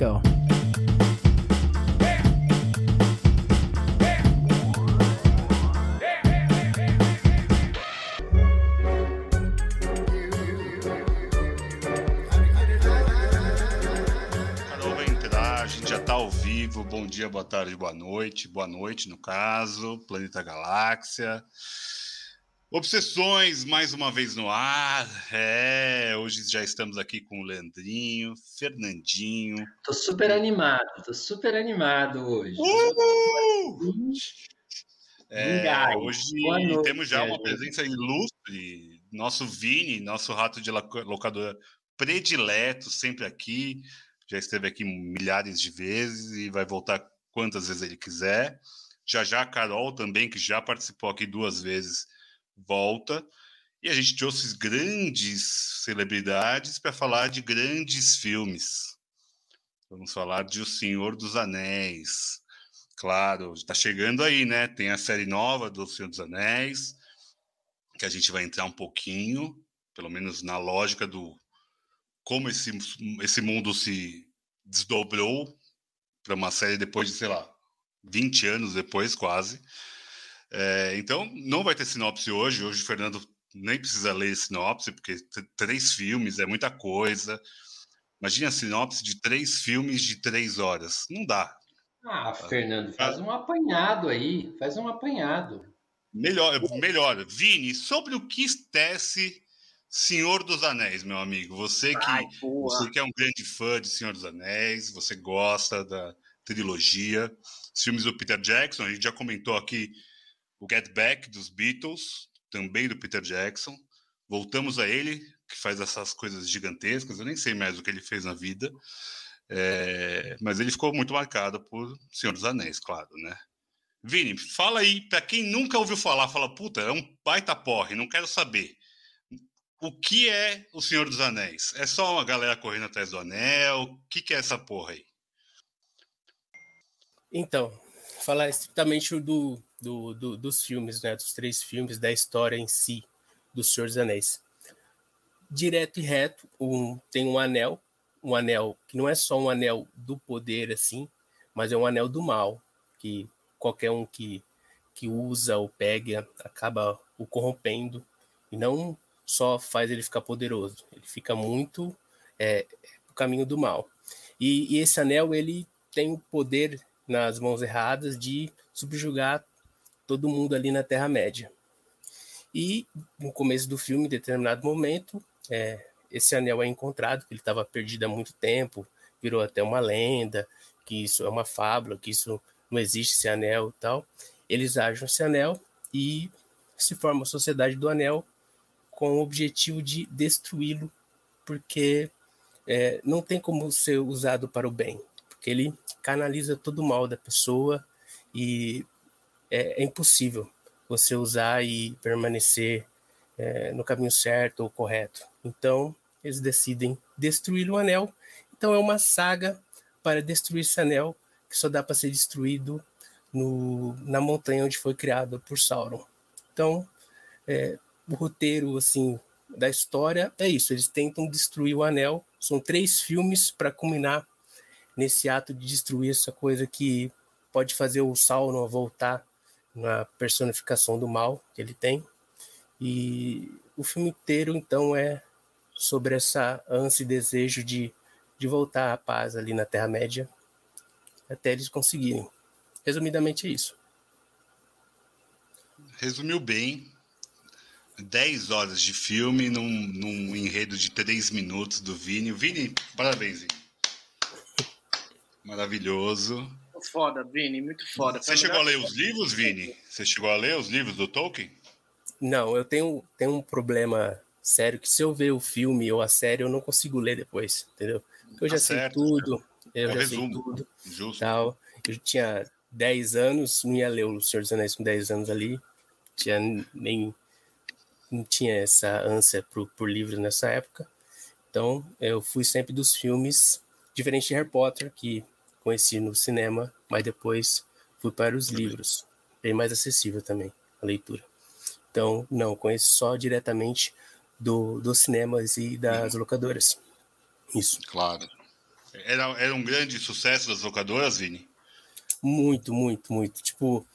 Go. Ao vivo. Bom dia, boa tarde, boa noite. Boa noite, no caso, Planeta Galáxia. Obsessões, mais uma vez no ar. É, hoje já estamos aqui com o Leandrinho, Fernandinho. Tô super animado, tô super animado hoje. Uhul! É, hoje noite, temos já uma presença ilustre, nosso Vini, nosso rato de loca- locadora predileto, sempre aqui. Já esteve aqui milhares de vezes e vai voltar quantas vezes ele quiser. Já já a Carol também, que já participou aqui duas vezes, volta. E a gente trouxe grandes celebridades para falar de grandes filmes. Vamos falar de O Senhor dos Anéis. Claro, está chegando aí, né? Tem a série nova do Senhor dos Anéis, que a gente vai entrar um pouquinho, pelo menos na lógica do como esse, esse mundo se desdobrou para uma série depois de, sei lá, 20 anos depois, quase. É, então, não vai ter sinopse hoje. Hoje o Fernando nem precisa ler sinopse, porque três filmes é muita coisa. Imagina a sinopse de três filmes de três horas. Não dá. Ah, Fernando, faz um apanhado aí, faz um apanhado. Melhor, melhor. Vini, sobre o que tece Senhor dos Anéis, meu amigo. Você que, Ai, você que é um grande fã de Senhor dos Anéis, você gosta da trilogia, os filmes do Peter Jackson, a gente já comentou aqui o Get Back dos Beatles, também do Peter Jackson. Voltamos a ele, que faz essas coisas gigantescas, eu nem sei mais o que ele fez na vida. É, mas ele ficou muito marcado por Senhor dos Anéis, claro, né? Vini, fala aí, para quem nunca ouviu falar, fala, puta, é um baita porre, não quero saber. O que é o Senhor dos Anéis? É só uma galera correndo atrás do anel? O que, que é essa porra aí? Então, falar estritamente do, do, do- dos filmes, né? Dos três filmes, da história em si, do Senhor dos Anéis. Direto e reto, um, tem um anel, um anel que não é só um anel do poder, assim, mas é um anel do mal, que qualquer um que, que usa ou pega acaba o corrompendo, e não só faz ele ficar poderoso, ele fica muito é, no caminho do mal. E, e esse anel, ele tem o poder nas mãos erradas de subjugar todo mundo ali na Terra-média. E no começo do filme, em determinado momento, é, esse anel é encontrado, que ele estava perdido há muito tempo, virou até uma lenda, que isso é uma fábula, que isso não existe esse anel e tal. Eles acham esse anel e se forma a Sociedade do Anel com o objetivo de destruí-lo, porque é, não tem como ser usado para o bem, porque ele canaliza todo o mal da pessoa e é, é impossível você usar e permanecer é, no caminho certo ou correto. Então, eles decidem destruir o anel. Então, é uma saga para destruir esse anel que só dá para ser destruído no, na montanha onde foi criado por Sauron. Então, é, o roteiro assim da história é isso. Eles tentam destruir o anel. São três filmes para culminar nesse ato de destruir essa coisa que pode fazer o Sauron voltar na personificação do mal que ele tem. E o filme inteiro, então, é sobre essa ânsia e desejo de, de voltar à paz ali na Terra-média, até eles conseguirem. Resumidamente é isso. Resumiu bem. 10 horas de filme num, num enredo de 3 minutos do Vini. Vini, parabéns. Maravilhoso. Muito Foda, Vini, muito foda. Você chegou a ler os livros, Vini? Você chegou a ler os livros do Tolkien? Não, eu tenho, tenho um problema sério que se eu ver o filme ou a série, eu não consigo ler depois, entendeu? Porque eu já Tá sei certo, tudo, eu É já sei resumo. tudo. Justo. tal. Eu tinha 10 anos, não ia ler o Senhor dos Anéis com 10 anos ali, tinha nem não tinha essa ânsia por, por livros nessa época. Então, eu fui sempre dos filmes, diferente de Harry Potter, que conheci no cinema, mas depois fui para os livros, bem mais acessível também a leitura. Então, não, conheço só diretamente do, dos cinemas e das locadoras. Isso. Claro. Era, era um grande sucesso das locadoras, Vini? Muito, muito, muito. Tipo,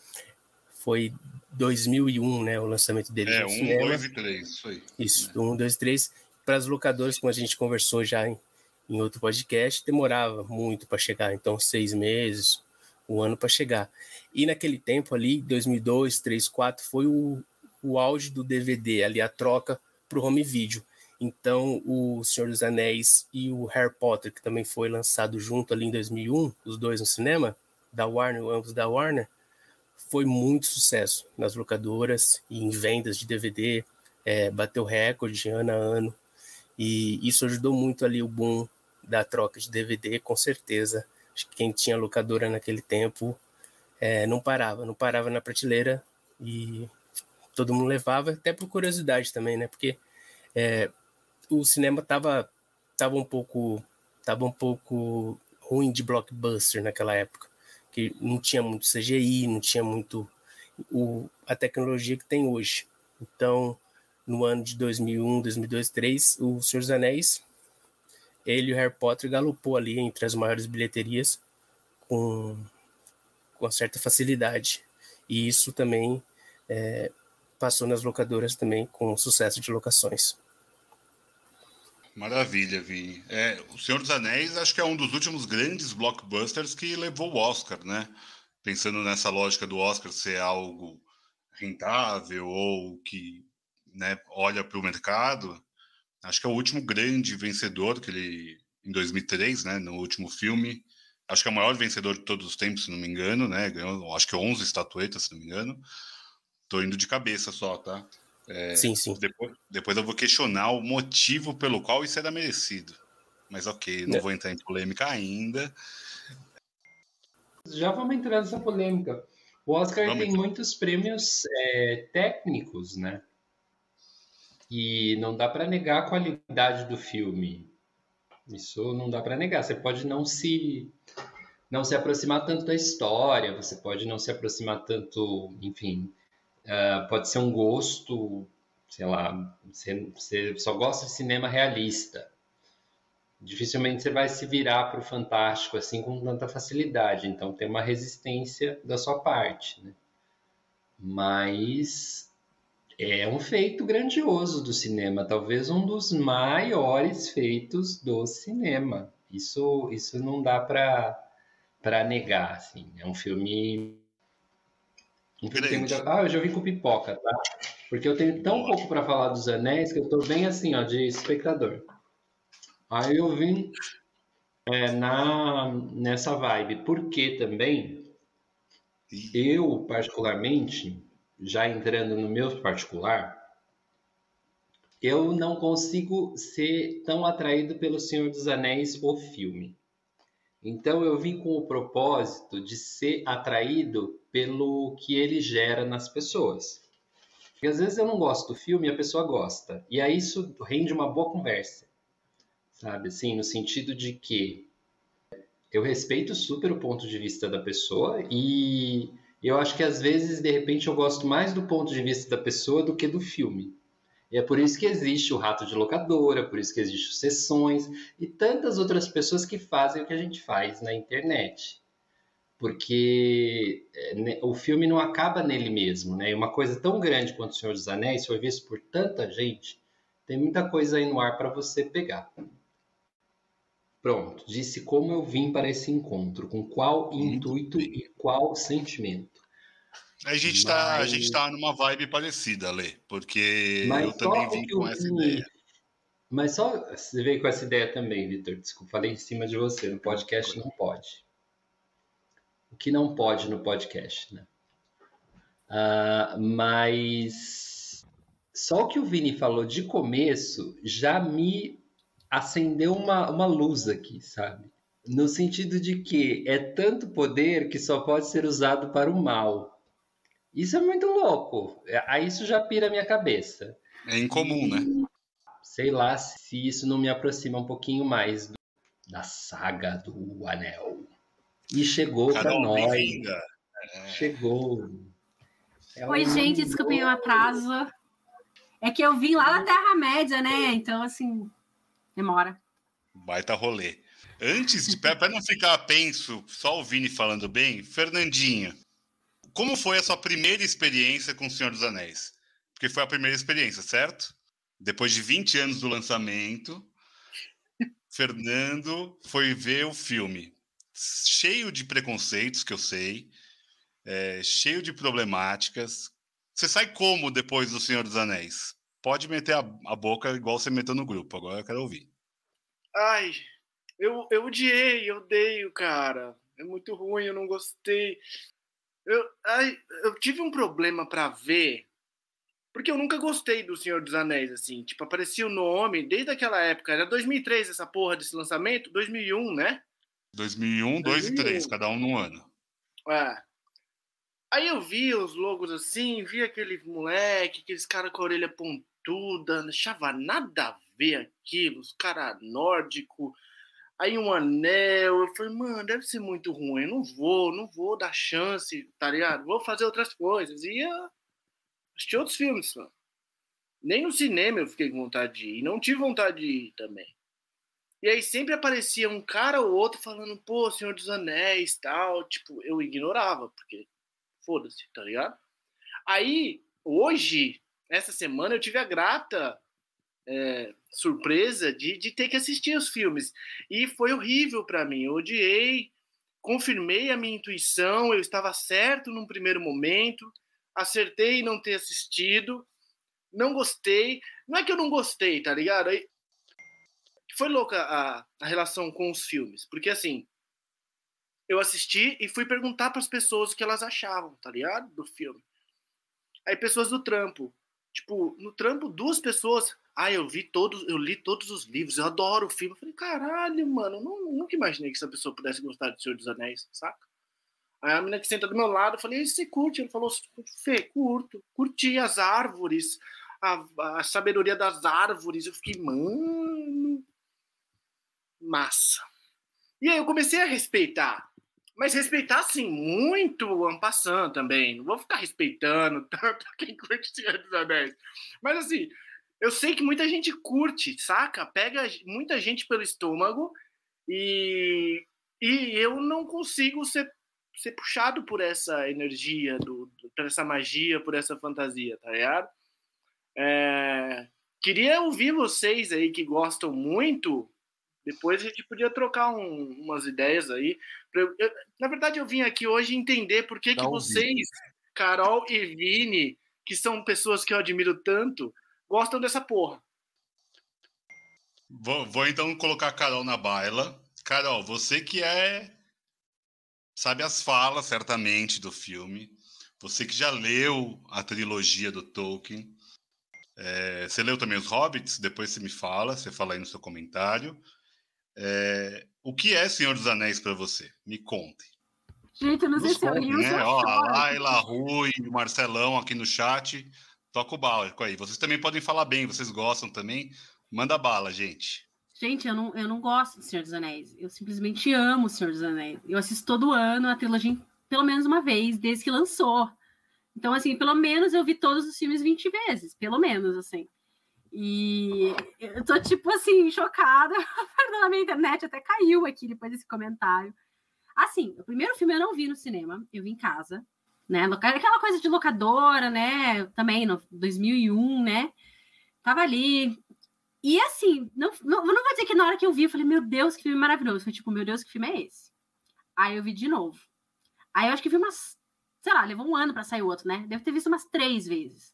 foi 2001, né, o lançamento dele É, no um, cinema. dois e três, isso aí. Isso, do 1, 2, 3. Para as locadoras, como a gente conversou já em, em outro podcast, demorava muito para chegar. Então, seis meses, um ano para chegar. E naquele tempo ali, 2002, 3, 4, foi o, o auge do DVD, ali a troca para o home video. Então, o Senhor dos Anéis e o Harry Potter, que também foi lançado junto ali em 2001, os dois no cinema, da Warner, ambos da Warner, foi muito sucesso nas locadoras e em vendas de DVD, é, bateu recorde ano a ano, e isso ajudou muito ali o boom da troca de DVD, com certeza. Acho que quem tinha locadora naquele tempo é, não parava, não parava na prateleira e todo mundo levava, até por curiosidade também, né? Porque é, o cinema tava, tava um pouco tava um pouco ruim de blockbuster naquela época, que não tinha muito CGI, não tinha muito o, a tecnologia que tem hoje. Então, no ano de 2001, 2002, 2003, o Senhor dos Anéis, ele e o Harry Potter galopou ali entre as maiores bilheterias com, com certa facilidade. E isso também é, passou nas locadoras também com sucesso de locações. Maravilha, Vini. É, o Senhor dos Anéis acho que é um dos últimos grandes blockbusters que levou o Oscar, né? Pensando nessa lógica do Oscar ser algo rentável ou que né, olha para o mercado. Acho que é o último grande vencedor que ele em 2003, né, no último filme. Acho que é o maior vencedor de todos os tempos, se não me engano, né? Ganhou, acho que 11 estatuetas, se não me engano. Tô indo de cabeça só, tá? É, sim, sim. Depois, depois eu vou questionar o motivo pelo qual isso era merecido. Mas ok, não É. vou entrar em polêmica ainda. Já vamos entrar nessa polêmica. O Oscar Vamos tem então. muitos prêmios é, técnicos, né? E não dá para negar a qualidade do filme. Isso não dá para negar. Você pode não se não se aproximar tanto da história, você pode não se aproximar tanto, enfim, ah, pode ser um gosto, sei lá, você, você só gosta de cinema realista. Dificilmente você vai se virar para o fantástico assim com tanta facilidade. Então tem uma resistência da sua parte, né? Mas é um feito grandioso do cinema, talvez um dos maiores feitos do cinema. Isso, isso não dá para negar, assim. É um filme um filme tem muita... Ah, eu já vi com pipoca, tá? Porque eu tenho tão pouco para falar dos Anéis que eu tô bem assim, ó, de espectador. Aí eu vim é, na, nessa vibe. Porque também, eu, particularmente, já entrando no meu particular, eu não consigo ser tão atraído pelo Senhor dos Anéis, o filme. Então eu vim com o propósito de ser atraído pelo que ele gera nas pessoas. Porque às vezes eu não gosto do filme e a pessoa gosta. E aí isso rende uma boa conversa. Sabe? Assim, no sentido de que eu respeito super o ponto de vista da pessoa e eu acho que às vezes, de repente, eu gosto mais do ponto de vista da pessoa do que do filme. E é por isso que existe o rato de locadora, por isso que existe sessões e tantas outras pessoas que fazem o que a gente faz na internet. Porque é, o filme não acaba nele mesmo, né? E uma coisa tão grande quanto O Senhor dos Anéis foi visto por tanta gente, tem muita coisa aí no ar para você pegar. Pronto, disse como eu vim para esse encontro, com qual intuito e qual sentimento. a gente tá, a Mas- gente tá numa vibe parecida, Lê, porque Mas eu só também vim com essa vim- ideia. Mas só você veio com essa ideia também, Vitor. Desculpa, falei em cima de você. No podcast não pode. O que não pode no podcast, né? Ah, mas só o que o Vini falou de começo já me acendeu uma, uma luz aqui, sabe? No sentido de que é tanto poder que só pode ser usado para o mal. Isso é muito louco. Aí isso já pira a minha cabeça É incomum, né? sei lá se isso não me aproxima um pouquinho mais do- da saga do Anel. E chegou para nós. bem-vinda. Chegou. É Oi, um- gente, desculpem o atraso. É que eu vim lá da Terra-média, né? Então, assim, demora. Baita rolê. Antes, de para não ficar penso, só o Vini falando bem, Fernandinha, como foi a sua primeira experiência com O Senhor dos Anéis? Porque foi a primeira experiência, certo? Depois de 20 anos do lançamento, Fernando foi ver o filme cheio de preconceitos, que eu sei, é, cheio de problemáticas. Você sai como depois do Senhor dos Anéis? Pode meter a, a boca igual você meteu no grupo, agora eu quero ouvir. Ai, eu, eu odiei, eu odeio, cara. É muito ruim, eu não gostei. Eu, ai, eu tive um problema para ver, porque eu nunca gostei do Senhor dos Anéis, assim. Tipo, aparecia o nome desde aquela época. Era 2003 essa porra desse lançamento? 2001, né? 2001, 2 e 3, cada um num ano. É. Aí eu vi os logos assim, vi aquele moleque, aqueles caras com a orelha pontuda, não achava nada a ver aquilo, os caras nórdicos Aí um anel, eu falei, mano, deve ser muito ruim, não vou, não vou dar chance, tá ligado? Vou fazer outras coisas. E ia assistir outros filmes, mano. Nem no cinema eu fiquei com vontade de ir, não tive vontade de ir também. E aí sempre aparecia um cara ou outro falando, pô, Senhor dos Anéis, tal, tipo, eu ignorava, porque foda-se, tá ligado? Aí, hoje, essa semana, eu tive a grata é, surpresa de, de ter que assistir os filmes. E foi horrível para mim. Eu odiei, confirmei a minha intuição, eu estava certo num primeiro momento, acertei em não ter assistido, não gostei. Não é que eu não gostei, tá ligado? Foi louca a, a relação com os filmes, porque assim, eu assisti e fui perguntar para as pessoas o que elas achavam, tá ligado? Do filme. Aí pessoas do trampo, tipo, no trampo duas pessoas ah, eu vi todos, eu li todos os livros, eu adoro o filme. Eu falei, caralho, mano, não, nunca imaginei que essa pessoa pudesse gostar de Senhor dos Anéis, saca? Aí a menina que senta do meu lado, eu falei, você curte? Ele falou, Fê, curto, curti as árvores, a, a sabedoria das árvores. Eu fiquei, mano, massa. E aí eu comecei a respeitar. Mas respeitar, assim, muito ampassando também. Não vou ficar respeitando tanto quem curte Senhor dos Anéis. Mas, assim, eu sei que muita gente curte, saca? Pega muita gente pelo estômago e, e eu não consigo ser, ser puxado por essa energia, do, por essa magia, por essa fantasia, tá ligado? É, queria ouvir vocês aí que gostam muito. Depois a gente podia trocar um, umas ideias aí. Eu, eu, na verdade, eu vim aqui hoje entender por que, que vocês, Carol e Vini, que são pessoas que eu admiro tanto, gostam dessa porra. Vou, vou então colocar a Carol na baila. Carol, você que é. Sabe as falas, certamente, do filme. Você que já leu a trilogia do Tolkien. É, você leu também os Hobbits? Depois você me fala, você fala aí no seu comentário. É, o que é Senhor dos Anéis para você? Me conte. Gente, eu não sei se eu li né? Ó, a Laila, Rui, o Marcelão aqui no chat toca o barco aí. Vocês também podem falar bem, vocês gostam também. Manda bala, gente. Gente, eu não, eu não gosto do Senhor dos Anéis. Eu simplesmente amo o Senhor dos Anéis. Eu assisto todo ano a trilogia pelo menos uma vez, desde que lançou. Então, assim, pelo menos eu vi todos os filmes 20 vezes. Pelo menos, assim. E eu tô, tipo assim, chocada. A minha internet até caiu aqui depois desse comentário. Assim, o primeiro filme eu não vi no cinema, eu vi em casa né? Aquela coisa de locadora, né? Também no 2001, né? Tava ali. E assim, não, não, não vou dizer que na hora que eu vi, eu falei, meu Deus, que filme maravilhoso. Foi tipo, meu Deus, que filme é esse? Aí eu vi de novo. Aí eu acho que vi umas, sei lá, levou um ano para sair o outro, né? Deve ter visto umas três vezes.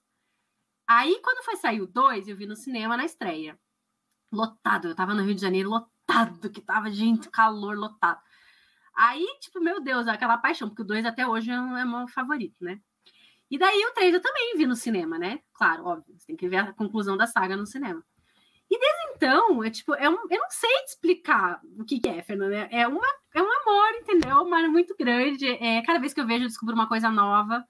Aí, quando foi sair o dois, eu vi no cinema na estreia. Lotado, eu tava no Rio de Janeiro, lotado, que tava, gente, calor, lotado. Aí, tipo, meu Deus, aquela paixão, porque o 2 até hoje é, é meu favorito, né? E daí o 3 eu também vi no cinema, né? Claro, óbvio, você tem que ver a conclusão da saga no cinema. E desde então, é tipo, é um, eu não sei explicar o que, que é, Fernanda. É, uma, é um amor, entendeu? Mas muito grande. É, cada vez que eu vejo, eu descubro uma coisa nova.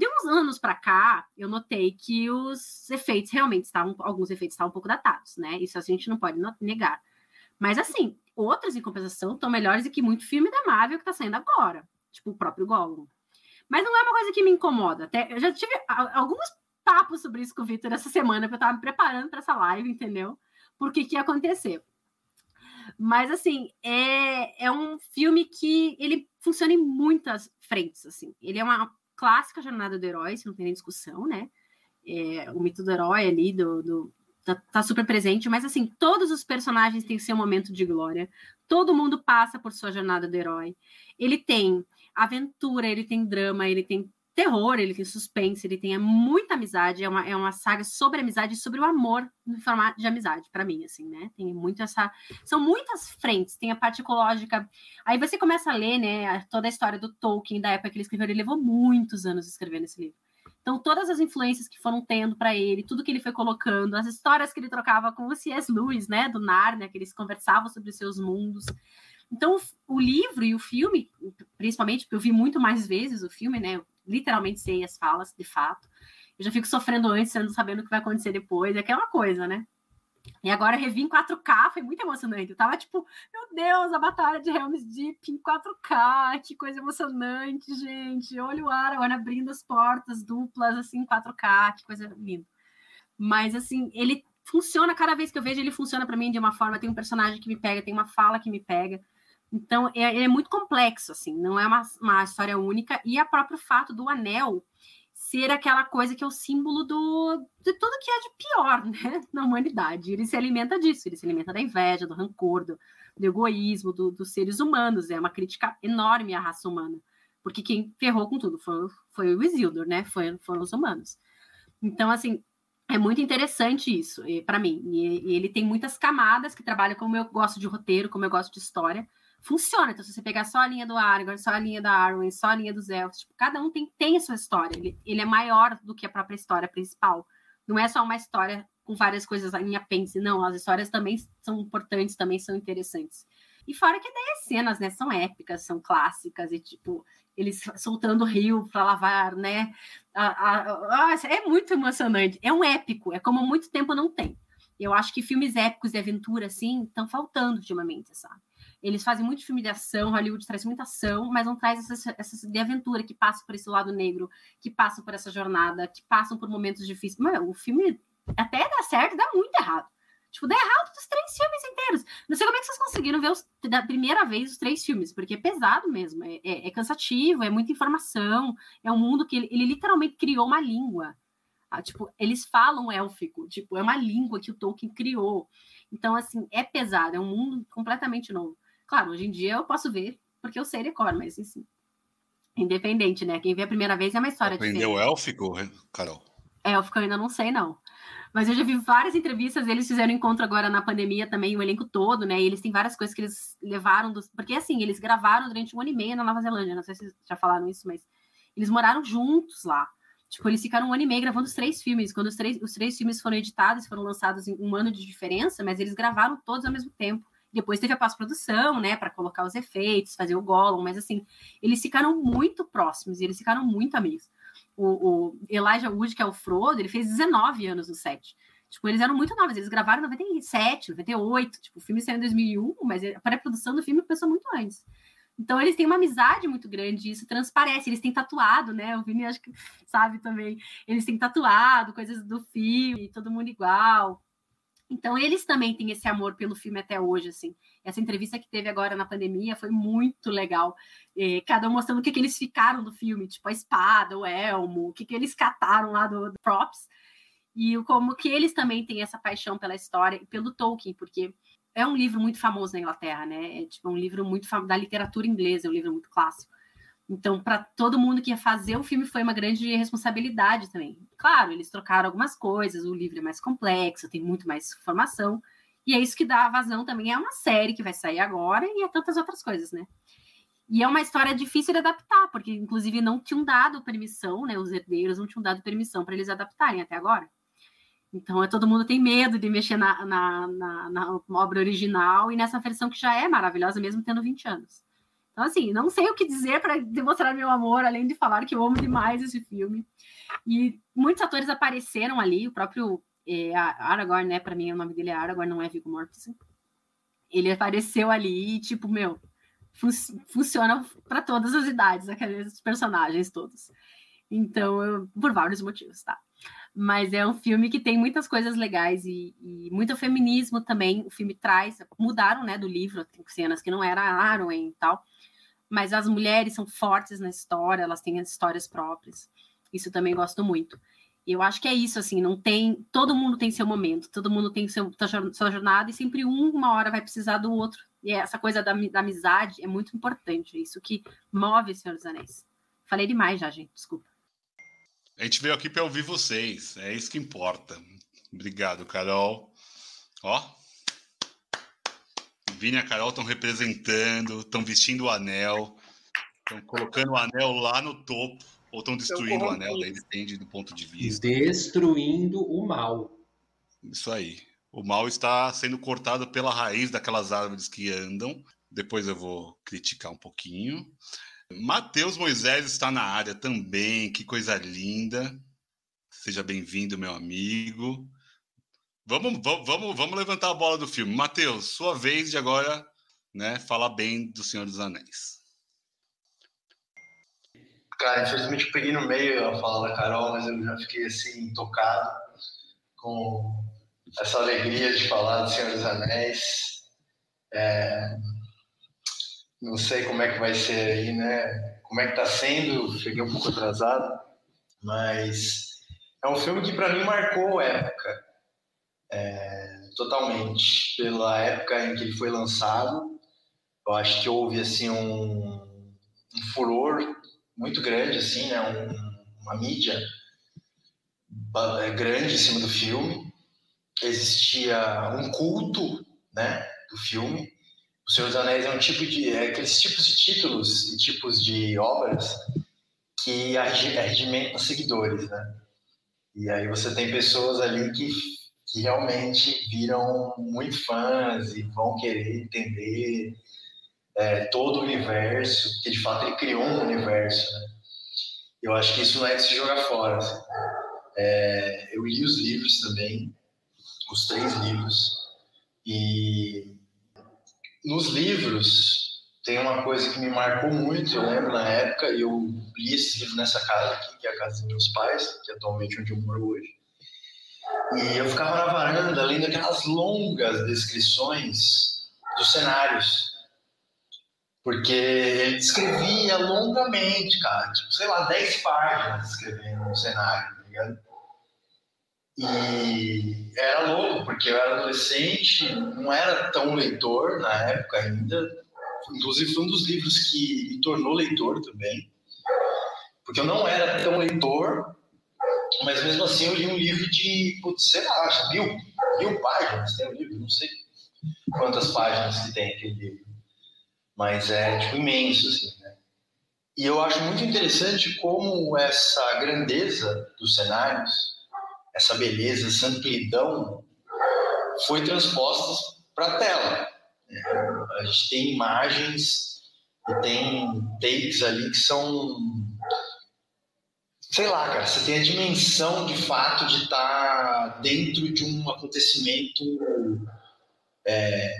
De uns anos para cá, eu notei que os efeitos realmente estavam, alguns efeitos estavam um pouco datados, né? Isso a gente não pode negar. Mas assim, outras, em compensação, estão melhores do que muito filme da Marvel que está saindo agora. Tipo o próprio Gollum. Mas não é uma coisa que me incomoda. Até, eu já tive alguns papos sobre isso com o Victor essa semana, que eu estava me preparando para essa live, entendeu? Por que que ia acontecer. Mas, assim, é, é um filme que ele funciona em muitas frentes, assim. Ele é uma clássica jornada do herói, isso não tem nem discussão, né? É, o mito do herói ali, do, do tá, tá, super presente, mas, assim, todos os personagens têm seu momento de glória. Todo mundo passa por sua jornada do herói. Ele tem aventura, ele tem drama, ele tem terror, ele tem suspense, ele tem muita amizade, é uma, é uma saga sobre amizade e sobre o amor no formato de amizade, para mim, assim, né? Tem muito essa. São muitas frentes, tem a parte ecológica. Aí você começa a ler, né, toda a história do Tolkien, da época que ele escreveu, ele levou muitos anos escrevendo esse livro. Então, todas as influências que foram tendo para ele, tudo que ele foi colocando, as histórias que ele trocava com o C.S. Lewis, né, do Narnia, que eles conversavam sobre os seus mundos. Então, o livro e o filme, principalmente, porque eu vi muito mais vezes o filme, né? Literalmente sei as falas, de fato. Eu já fico sofrendo antes, não sabendo o que vai acontecer depois. É aquela coisa, né? E agora revi em 4K, foi muito emocionante. Eu tava tipo, meu Deus, a batalha de Helm's Deep em 4K, que coisa emocionante, gente. Olha o Aragorn abrindo as portas duplas, assim, em 4K, que coisa linda. Mas, assim, ele funciona, cada vez que eu vejo, ele funciona para mim de uma forma. Tem um personagem que me pega, tem uma fala que me pega. Então, é, é muito complexo, assim, não é uma, uma história única. E o próprio fato do anel ser aquela coisa que é o símbolo do, de tudo que é de pior né, na humanidade. Ele se alimenta disso, ele se alimenta da inveja, do rancor, do, do egoísmo, do, dos seres humanos. É uma crítica enorme à raça humana, porque quem ferrou com tudo foi, foi o Isildur, né? Foi, foram os humanos. Então, assim, é muito interessante isso para mim. E, e, ele tem muitas camadas que trabalham como eu gosto de roteiro, como eu gosto de história funciona. Então, se você pegar só a linha do Aragorn, só a linha da Arwen, só a linha dos elfos, tipo, cada um tem, tem a sua história. Ele, ele é maior do que a própria história principal. Não é só uma história com várias coisas em apêndice, não. As histórias também são importantes, também são interessantes. E fora que daí as cenas, né, são épicas, são clássicas, e tipo, eles soltando o rio para lavar, né? é muito emocionante. É um épico, é como muito tempo não tem. Eu acho que filmes épicos de aventura, assim, estão faltando ultimamente, sabe? Eles fazem muito filme de ação, Hollywood traz muita ação, mas não traz essas, essas de aventura que passam por esse lado negro, que passam por essa jornada, que passam por momentos difíceis. Mano, o filme até dá certo, dá muito errado. Tipo, dá errado dos três filmes inteiros. Não sei como é que vocês conseguiram ver os, da primeira vez os três filmes, porque é pesado mesmo, é, é, é cansativo, é muita informação, é um mundo que ele, ele literalmente criou uma língua. Ah, tipo, eles falam élfico, tipo, é uma língua que o Tolkien criou. Então, assim, é pesado, é um mundo completamente novo. Claro, hoje em dia eu posso ver, porque eu sei decor, mas assim, independente, né? Quem vê a primeira vez é uma história Aprendeu diferente. élfico, Carol? Élfico eu ainda não sei, não. Mas eu já vi várias entrevistas, eles fizeram encontro agora na pandemia também, o elenco todo, né? E eles têm várias coisas que eles levaram dos. Porque assim, eles gravaram durante um ano e meio na Nova Zelândia, não sei se já falaram isso, mas eles moraram juntos lá. Tipo, eles ficaram um ano e meio gravando os três filmes. Quando os três, os três filmes foram editados, foram lançados em um ano de diferença, mas eles gravaram todos ao mesmo tempo. Depois teve a pós-produção, né, para colocar os efeitos, fazer o Gollum, mas assim, eles ficaram muito próximos e eles ficaram muito amigos. O, o Elijah Wood, que é o Frodo, ele fez 19 anos no set. Tipo, eles eram muito novos, eles gravaram em 97, 98, tipo, o filme saiu em 2001, mas a pré-produção do filme começou muito antes. Então, eles têm uma amizade muito grande, isso transparece. Eles têm tatuado, né? O Vini acho que sabe também. Eles têm tatuado coisas do filme, todo mundo igual. Então, eles também têm esse amor pelo filme até hoje, assim. Essa entrevista que teve agora na pandemia foi muito legal. É, cada um mostrando o que, que eles ficaram do filme, tipo a espada, o elmo, o que, que eles cataram lá do, do props. E como que eles também têm essa paixão pela história e pelo Tolkien, porque é um livro muito famoso na Inglaterra, né? É tipo um livro muito da literatura inglesa, é um livro muito clássico. Então, para todo mundo que ia fazer o filme foi uma grande responsabilidade também. Claro, eles trocaram algumas coisas, o livro é mais complexo, tem muito mais informação, e é isso que dá a vazão também. É uma série que vai sair agora e é tantas outras coisas, né? E é uma história difícil de adaptar, porque inclusive não tinham dado permissão, né? Os herdeiros não tinham dado permissão para eles adaptarem até agora. Então, é, todo mundo tem medo de mexer na, na, na, na obra original e nessa versão que já é maravilhosa, mesmo tendo 20 anos. Então, assim, não sei o que dizer para demonstrar meu amor, além de falar que eu amo demais esse filme. E muitos atores apareceram ali, o próprio é, Aragorn, né? Para mim, o nome dele é Aragorn, não é Viggo Mortensen. Ele apareceu ali e, tipo, meu, fun funciona para todas as idades, aqueles personagens todos. Então, eu, por vários motivos, tá? Mas é um filme que tem muitas coisas legais e, e, muito feminismo também. O filme traz, mudaram, né, do livro, tem cenas que não era Arwen e tal, mas as mulheres são fortes na história, elas têm as histórias próprias. Isso também gosto muito. E eu acho que é isso, assim, não tem. Todo mundo tem seu momento, todo mundo tem seu, sua jornada, e sempre um, uma hora vai precisar do outro. E essa coisa da, da amizade é muito importante, é isso que move Senhor dos Anéis. Falei demais já, gente, desculpa. A gente veio aqui para ouvir vocês, é isso que importa. Obrigado, Carol. Ó. Vini e a Carol estão representando, estão vestindo o anel, estão colocando o anel lá no topo, ou estão destruindo o anel, daí depende do ponto de vista. Destruindo o mal. Isso aí. O mal está sendo cortado pela raiz daquelas árvores que andam. Depois eu vou criticar um pouquinho. Matheus Moisés está na área também, que coisa linda. Seja bem-vindo, meu amigo. Vamos, vamos, vamos levantar a bola do filme. Matheus, sua vez de agora, né, falar bem do Senhor dos Anéis. Cara, infelizmente eu peguei no meio a fala da Carol, mas eu já fiquei assim, tocado com essa alegria de falar do Senhor dos Anéis. É, não sei como é que vai ser aí, né? Como é que tá sendo? Cheguei um pouco atrasado, mas é um filme que para mim marcou época, é, totalmente pela época em que ele foi lançado. Eu acho que houve assim um, um furor muito grande, assim, né? Um, uma mídia é, grande em cima do filme. Existia um culto, né? Do filme o Senhor dos Anéis é um tipo de. É aqueles tipos de títulos e tipos de obras que arregimentam seguidores, né? E aí você tem pessoas ali que, que realmente viram muito fãs e vão querer entender é, todo o universo, porque de fato ele criou um universo, né? Eu acho que isso não é de se jogar fora. Assim. É, eu li os livros também, os três livros, e nos livros, tem uma coisa que me marcou muito, eu lembro na época, eu li esse livro nessa casa aqui, que é a casa dos meus pais, que é atualmente onde eu moro hoje. E eu ficava na varanda lendo aquelas longas descrições dos cenários. Porque ele descrevia longamente, cara, tipo, sei lá, 10 páginas descrevendo um cenário, tá ligado? E era louco, porque eu era adolescente, não era tão leitor na época ainda. Inclusive, foi um dos livros que me tornou leitor também. Porque eu não era tão leitor, mas mesmo assim eu li um livro de, putz, sei lá, mil, mil páginas tem um livro, não sei quantas páginas que tem aquele livro. Mas é, tipo, imenso, assim, né? E eu acho muito interessante como essa grandeza dos cenários essa beleza, essa amplidão foi transposta para a tela. É, a gente tem imagens e tem takes ali que são. Sei lá, cara, você tem a dimensão de fato de estar tá dentro de um acontecimento, é,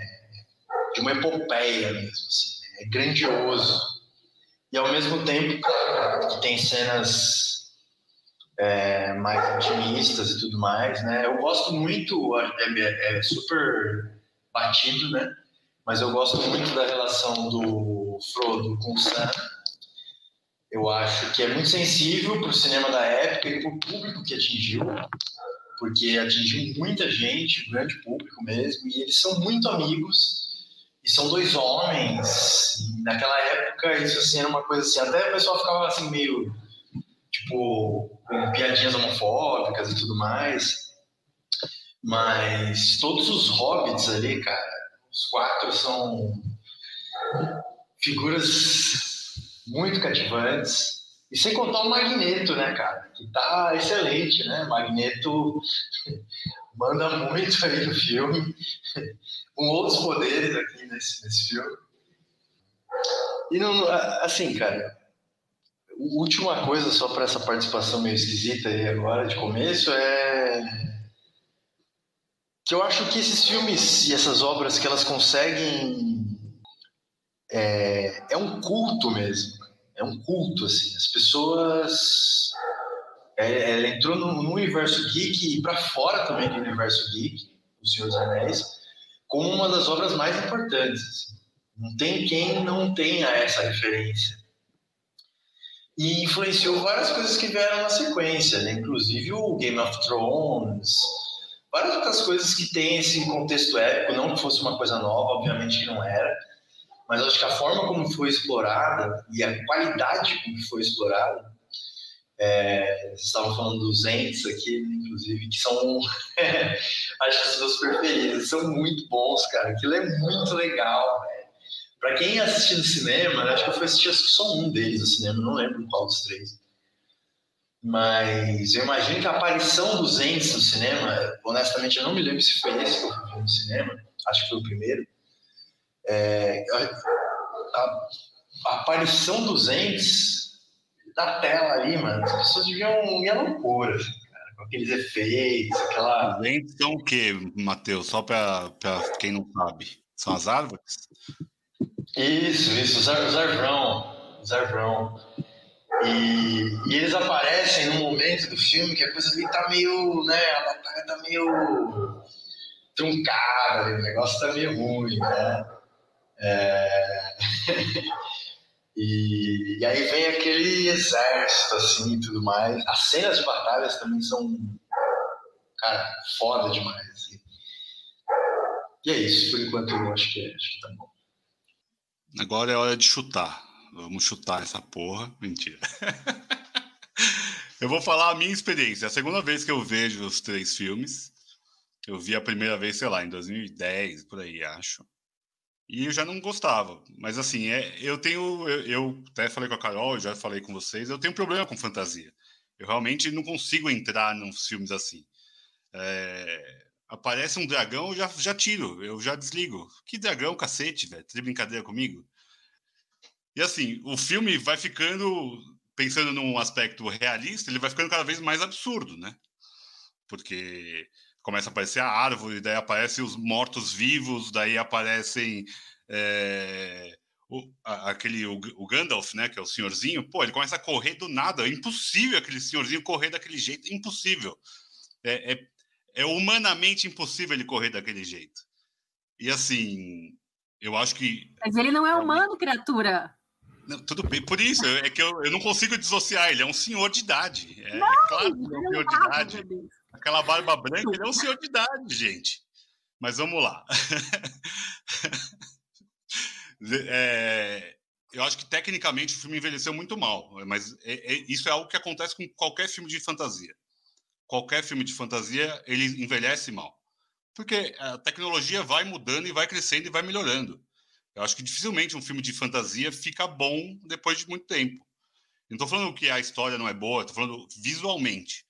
de uma epopeia mesmo. Assim, né? é grandioso. E ao mesmo tempo, claro, que tem cenas é, mais intimistas e tudo mais, né? Eu gosto muito, é, é, é, super batido, né? Mas eu gosto muito da relação do Frodo com o Sam. Eu acho que é muito sensível para o cinema da época e para o público que atingiu, porque atingiu muita gente, um grande público mesmo, e eles são muito amigos e são dois homens. naquela época isso assim era uma coisa assim, até o pessoal ficava assim meio tipo, com piadinhas homofóbicas e tudo mais. Mas todos os hobbits ali, cara, os quatro são figuras muito cativantes. E sem contar o Magneto, né, cara? Que tá excelente, né? Magneto manda muito aí no filme, com outros poderes aqui nesse, nesse filme. E não, assim, cara, última coisa, só para essa participação meio esquisita aí agora, de começo, é que eu acho que esses filmes e essas obras que elas conseguem é, é um culto mesmo, é um culto assim. As pessoas É, ela entrou no, universo geek e para fora também do universo geek, O Senhor dos Anéis, como uma das obras mais importantes. Assim. Não tem quem não tenha essa referência. E influenciou várias coisas que vieram na sequência, né? inclusive o Game of Thrones, várias outras coisas que têm esse contexto épico, não que fosse uma coisa nova, obviamente que não era, mas acho que a forma como foi explorada e a qualidade com que foi explorada é, vocês estavam falando dos entes aqui, inclusive, que são, acho que as suas preferidas, são muito bons, cara. Aquilo é muito legal, velho. Pra quem assistiu no cinema, acho que eu fui assistir só um deles no cinema, não lembro qual dos três. Mas eu imagino que a aparição dos entes no cinema, honestamente, eu não me lembro se foi esse que eu vi no cinema, acho que foi o primeiro. É, a, a, aparição dos entes da tela ali, mano, as pessoas deviam ir à loucura, assim, cara, com aqueles efeitos, aquela. Lentes são o quê, Matheus? Só para quem não sabe. São as árvores? Isso, isso, os, ar, os arvrão. Os arvrão. E, e, eles aparecem num momento do filme que a coisa ali tá meio, né, a batalha tá meio truncada, o negócio tá meio ruim, né? É... E, e, aí vem aquele exército, assim, e tudo mais. As cenas de batalhas também são, cara, foda demais, assim. E é isso, por enquanto eu acho que, é, acho que tá bom. Agora é hora de chutar. Vamos chutar essa porra. Mentira. eu vou falar a minha experiência. É a segunda vez que eu vejo os três filmes. Eu vi a primeira vez, sei lá, em 2010, por aí, acho. E eu já não gostava. Mas assim, é, eu tenho. Eu, eu, até falei com a Carol, já falei com vocês, eu tenho problema com fantasia. Eu realmente não consigo entrar nos filmes assim. É, aparece um dragão, eu já, já tiro, eu já desligo. Que dragão, cacete, velho? Tem brincadeira comigo? E assim, o filme vai ficando, pensando num aspecto realista, ele vai ficando cada vez mais absurdo, né? Porque começa a aparecer a árvore, daí aparecem os mortos-vivos, daí aparecem é, o, a, aquele o, o, Gandalf, né, que é o senhorzinho, pô, ele começa a correr do nada, é impossível aquele senhorzinho correr daquele jeito, impossível. É, é, é humanamente impossível ele correr daquele jeito. E assim, eu acho que. Mas ele não é humano, criatura. Não, tudo bem, por isso, é que eu, eu não consigo dissociar, ele é um senhor de idade. É, não, é claro que é um senhor de idade. Aquela barba branca, ele é um senhor de idade, gente. Mas vamos lá. é, eu acho que tecnicamente o filme envelheceu muito mal, mas é, é, isso é algo que acontece com qualquer filme de fantasia. Qualquer filme de fantasia, ele envelhece mal. Porque a tecnologia vai mudando e vai crescendo e vai melhorando. Eu acho que dificilmente um filme de fantasia fica bom depois de muito tempo. Não estou falando que a história não é boa, estou falando visualmente.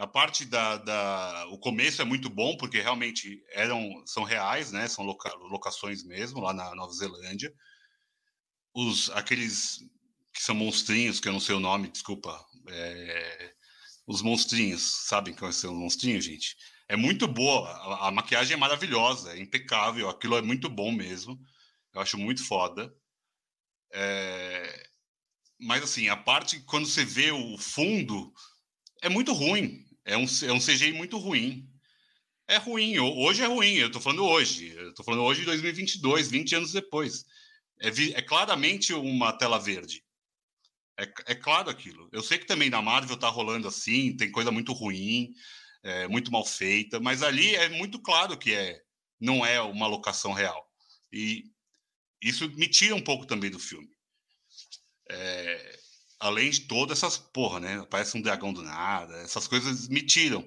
A parte da, da, o começo é muito bom porque realmente eram são reais, né? São loca, locações mesmo lá na Nova Zelândia. Os aqueles que são monstrinhos que eu não sei o nome, desculpa. É, os monstrinhos, sabem que são os monstrinhos, gente? É muito boa. A, a, maquiagem é maravilhosa, é impecável. Aquilo é muito bom mesmo. Eu acho muito foda. É, mas assim, a parte quando você vê o fundo é muito ruim. É um, é um CGI muito ruim. É ruim, hoje é ruim, eu tô falando hoje. Eu tô falando hoje de 2022, 20 anos depois. É, é claramente uma tela verde. É, é, claro aquilo. Eu sei que também na Marvel tá rolando assim, tem coisa muito ruim, é, muito mal feita, mas ali é muito claro que é, não é uma locação real. E isso me tira um pouco também do filme. É, além de todas essas porra, né? Parece um dragão do nada, essas coisas me tiram.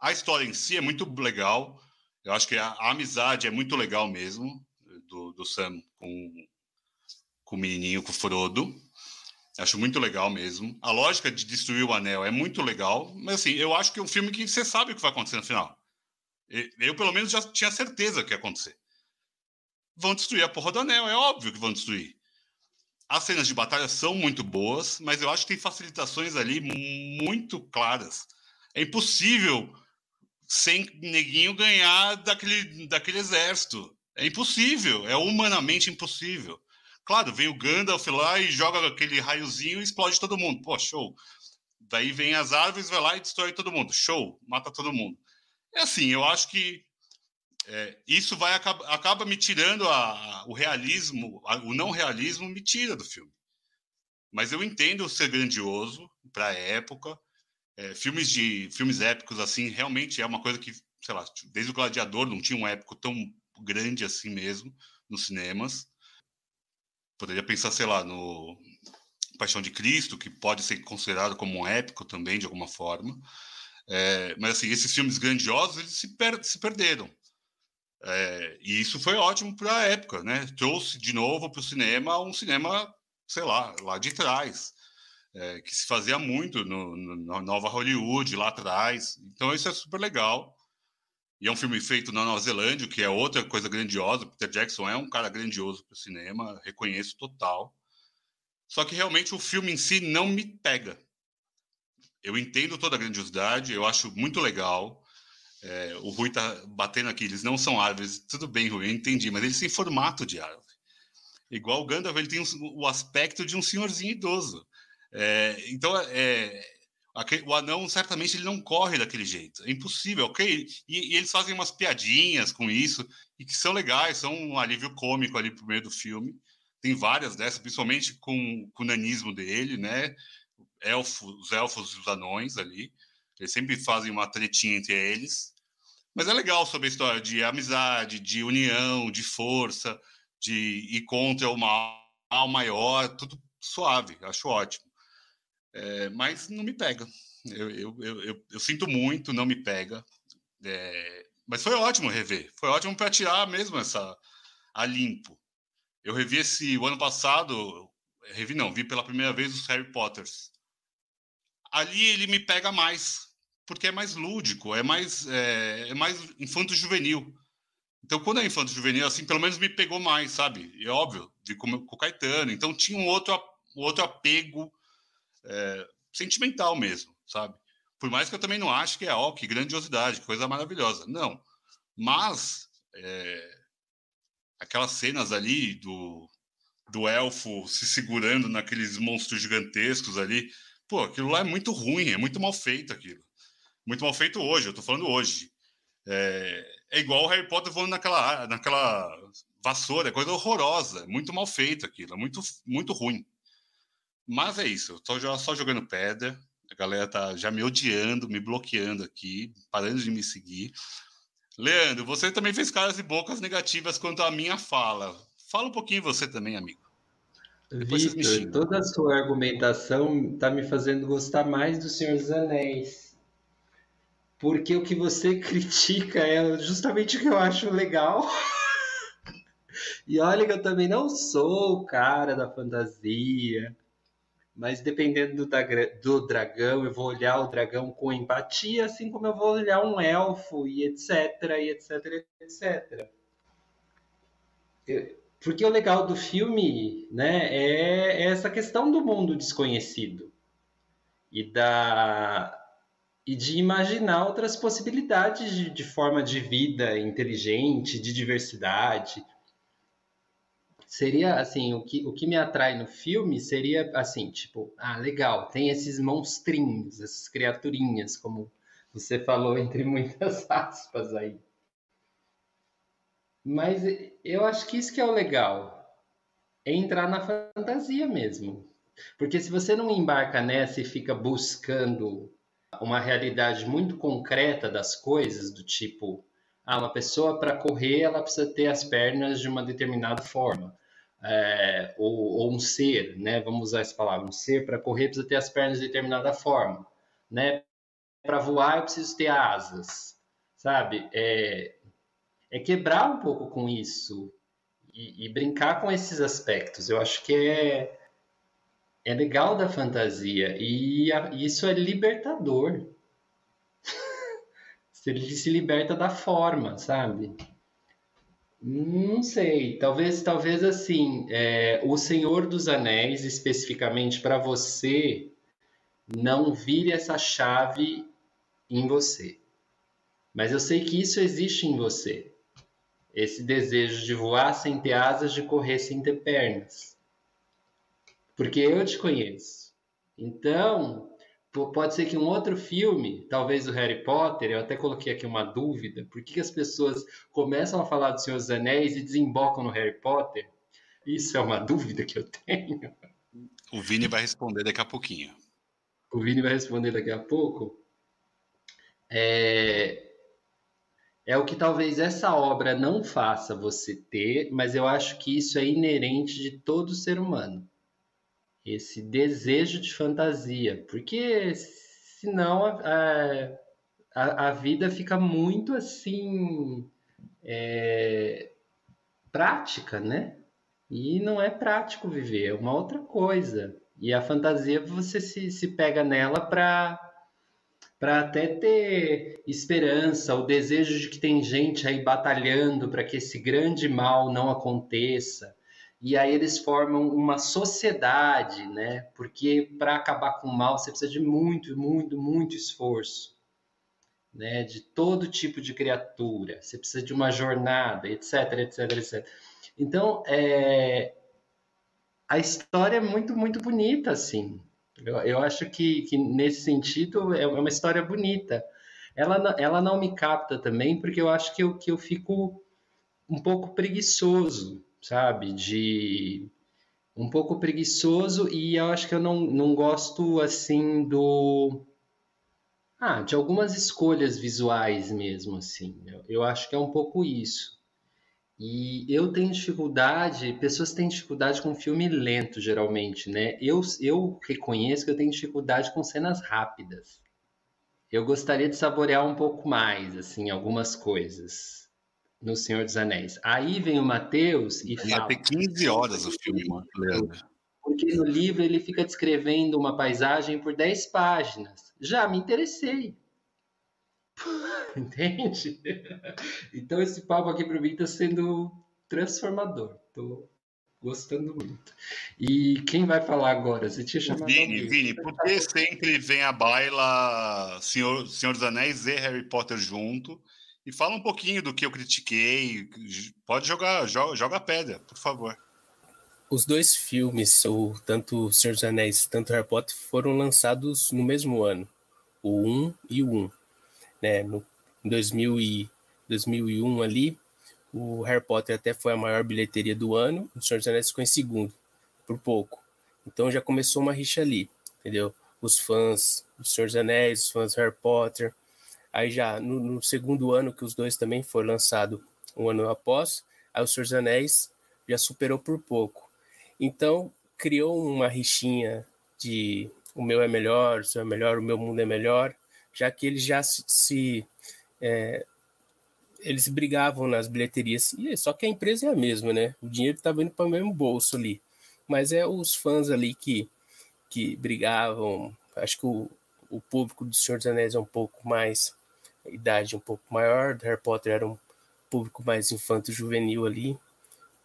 A história em si é muito legal. Eu acho que a, a amizade é muito legal mesmo do, do Sam com, com o menininho, com o Frodo. Acho muito legal mesmo. A lógica de destruir o anel é muito legal, mas assim, eu acho que é um filme que você sabe o que vai acontecer no final. Eu, pelo menos, já tinha certeza que ia acontecer. Vão destruir a porra do anel, é óbvio que vão destruir. As cenas de batalha são muito boas, mas eu acho que tem facilitações ali muito claras. É impossível sem neguinho ganhar daquele, daquele exército. É impossível, é humanamente impossível. Claro, vem o Gandalf lá e joga aquele raiozinho e explode todo mundo. Pô, show. daí vem as árvores, vai lá e destrói todo mundo. Show, mata todo mundo. É assim, eu acho que é, isso vai acaba, acaba me tirando a, o realismo, a, o não realismo me tira do filme. Mas eu entendo ser grandioso para a época. É, filmes de filmes épicos assim realmente é uma coisa que, sei lá, desde o Gladiador não tinha um épico tão grande assim mesmo nos cinemas. Poderia pensar, sei lá, no Paixão de Cristo, que pode ser considerado como um épico também de alguma forma. É, mas assim, esses filmes grandiosos eles se, per se perderam. É, e isso foi ótimo para a época, né? Trouxe de novo para o cinema um cinema, sei lá, lá de trás, é, que se fazia muito no, no, na Nova Hollywood, lá atrás. Então isso é super legal. E é um filme feito na Nova Zelândia, que é outra coisa grandiosa. Peter Jackson é um cara grandioso para o cinema, reconheço total. Só que realmente o filme em si não me pega. Eu entendo toda a grandiosidade, eu acho muito legal. É, o Rui tá batendo aqui, eles não são árvores. Tudo bem, Rui, eu entendi, mas eles têm formato de árvore. Igual o Gandalf, ele tem o aspecto de um senhorzinho idoso. É, então, é, o anão certamente ele não corre daquele jeito. É impossível, ok? E, e, eles fazem umas piadinhas com isso e que são legais, são um alívio cômico ali pro meio do filme. Tem várias dessas, principalmente com, com o nanismo dele, né? Elfo, os elfos e os anões ali. Eles sempre fazem uma tretinha entre eles. Mas é legal sobre a história de amizade, de união, de força, de ir contra o mal maior, tudo suave, acho ótimo. É, mas não me pega. Eu, eu, eu, eu, sinto muito, não me pega. É, mas foi ótimo rever. Foi ótimo para tirar mesmo essa a limpo. Eu revi esse o ano passado, revi não, vi pela primeira vez os Harry Potters. Ali ele me pega mais, porque é mais lúdico, é mais, é, é mais infanto-juvenil. Então, quando é infanto-juvenil, assim, pelo menos me pegou mais, sabe? E é óbvio, vi com, com o Caetano. Então, tinha um outro, um outro apego é, sentimental mesmo, sabe? Por mais que eu também não ache que é, ó, que grandiosidade, que coisa maravilhosa. Não. Mas, é, aquelas cenas ali do, do elfo se segurando naqueles monstros gigantescos ali, pô, aquilo lá é muito ruim, é muito mal feito aquilo muito mal feito hoje, eu tô falando hoje. É, é igual o Harry Potter voando naquela, naquela vassoura, é coisa horrorosa, muito mal feito aquilo, é muito, muito ruim. Mas é isso, eu tô só jogando pedra, a galera tá já me odiando, me bloqueando aqui, parando de me seguir. Leandro, você também fez caras e bocas negativas quanto à minha fala. Fala um pouquinho você também, amigo. Vitor, toda a sua argumentação tá me fazendo gostar mais do Senhor dos Anéis porque o que você critica é justamente o que eu acho legal. e olha que eu também não sou o cara da fantasia, mas dependendo do, do dragão, eu vou olhar o dragão com empatia, assim como eu vou olhar um elfo e etc, e etc, etc. Porque o legal do filme, né, é essa questão do mundo desconhecido e da e de imaginar outras possibilidades de, de forma de vida inteligente, de diversidade. Seria assim, o que, o que me atrai no filme seria assim, tipo, ah, legal, tem esses monstrinhos, essas criaturinhas, como você falou entre muitas aspas aí. Mas eu acho que isso que é o legal, é entrar na fantasia mesmo. Porque se você não embarca nessa e fica buscando uma realidade muito concreta das coisas, do tipo, ah, uma pessoa para correr ela precisa ter as pernas de uma determinada forma. É, ou, ou, um ser, né? Vamos usar essa palavra. Um ser para correr precisa ter as pernas de determinada forma, né? Para voar eu preciso ter asas, sabe? É, é quebrar um pouco com isso e, e, brincar com esses aspectos. Eu acho que é é legal da fantasia e a, isso é libertador. Ele se liberta da forma, sabe? Não sei, talvez, talvez assim, é, o Senhor dos Anéis especificamente para você não vire essa chave em você. Mas eu sei que isso existe em você. Esse desejo de voar sem ter asas, de correr sem ter pernas porque eu te conheço. Então, pode ser que um outro filme, talvez o Harry Potter, eu até coloquei aqui uma dúvida, por que, as pessoas começam a falar do Senhor dos Anéis e desembocam no Harry Potter? Isso é uma dúvida que eu tenho. O Vini vai responder daqui a pouquinho. O Vini vai responder daqui a pouco. É, é o que talvez essa obra não faça você ter, mas eu acho que isso é inerente de todo ser humano. Esse desejo de fantasia, porque senão a, a, a vida fica muito assim é, prática, né? E não é prático viver, é uma outra coisa. E a fantasia você se, se pega nela para para até ter esperança, o desejo de que tem gente aí batalhando para que esse grande mal não aconteça. E aí eles formam uma sociedade, né? Porque para acabar com o mal você precisa de muito, muito, muito esforço, né? De todo tipo de criatura. Você precisa de uma jornada, etc, etc, etc. Então, é... a história é muito, muito bonita, assim. Eu, eu acho que, que, nesse sentido, é, é uma história bonita. Ela, ela não me capta também, porque eu acho que eu, que eu fico um pouco preguiçoso, sabe? De um pouco preguiçoso e eu acho que eu não, não gosto assim do ah, de algumas escolhas visuais mesmo assim. Eu, eu acho que é um pouco isso. E eu tenho dificuldade, pessoas têm dificuldade com filme lento, geralmente, né? Eu, eu reconheço que eu tenho dificuldade com cenas rápidas. Eu gostaria de saborear um pouco mais, assim, algumas coisas no Senhor dos Anéis. Aí vem o Mateus e fala... ter 15 horas o filme, Leandro. Porque no livro ele fica descrevendo uma paisagem por 10 páginas. Já me interessei. Entende? Então esse papo aqui para mim está sendo transformador. Estou gostando muito. E quem vai falar agora? Você tinha chamado Vini, alguém. Vini, por que sempre vem a baila Senhor, Senhor dos Anéis e Harry Potter junto? E fala um pouquinho do que eu critiquei. Pode jogar, joga, a pedra, por favor. Os dois filmes, o tanto Senhor dos Anéis tanto Harry Potter, foram lançados no mesmo ano, o 1 e o 1 né, no, em 2000 e, 2001 ali, o Harry Potter até foi a maior bilheteria do ano, o Senhor dos Anéis ficou em segundo, por pouco. Então já começou uma rixa ali, entendeu? Os fãs do Senhor dos Anéis, os fãs do Harry Potter. Aí já no, no segundo ano, que os dois também foram lançados um ano após, aí o Senhor dos Anéis já superou por pouco. Então criou uma rixinha de o meu é melhor, o seu é melhor, o meu mundo é melhor já que eles já se, se é, eles brigavam nas bilheterias, só que a empresa é a mesma, né? O dinheiro estava indo para o mesmo bolso ali, mas é os fãs ali que, que brigavam. Acho que o, o público do Senhor dos Anéis é um pouco mais, idade um pouco maior, Harry Potter era um público mais infanto-juvenil ali,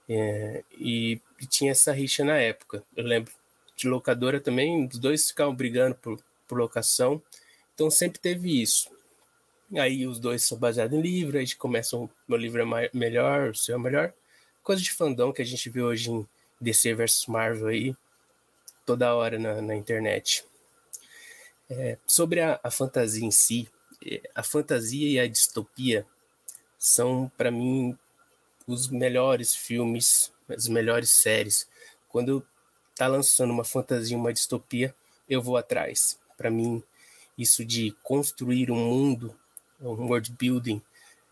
é, e, e, tinha essa rixa na época. Eu lembro de locadora também, os dois ficavam brigando por, por locação, então sempre teve isso. Aí os dois são baseados em livro, aí começam, meu livro é melhor, o seu é melhor. Coisa de fandom que a gente vê hoje em DC versus Marvel aí, toda hora na, na internet. É, sobre a, a fantasia em si, a fantasia e a distopia são, para mim, os melhores filmes, as melhores séries. Quando tá lançando uma fantasia, uma distopia, eu vou atrás. Para mim, isso de construir um mundo, um world building,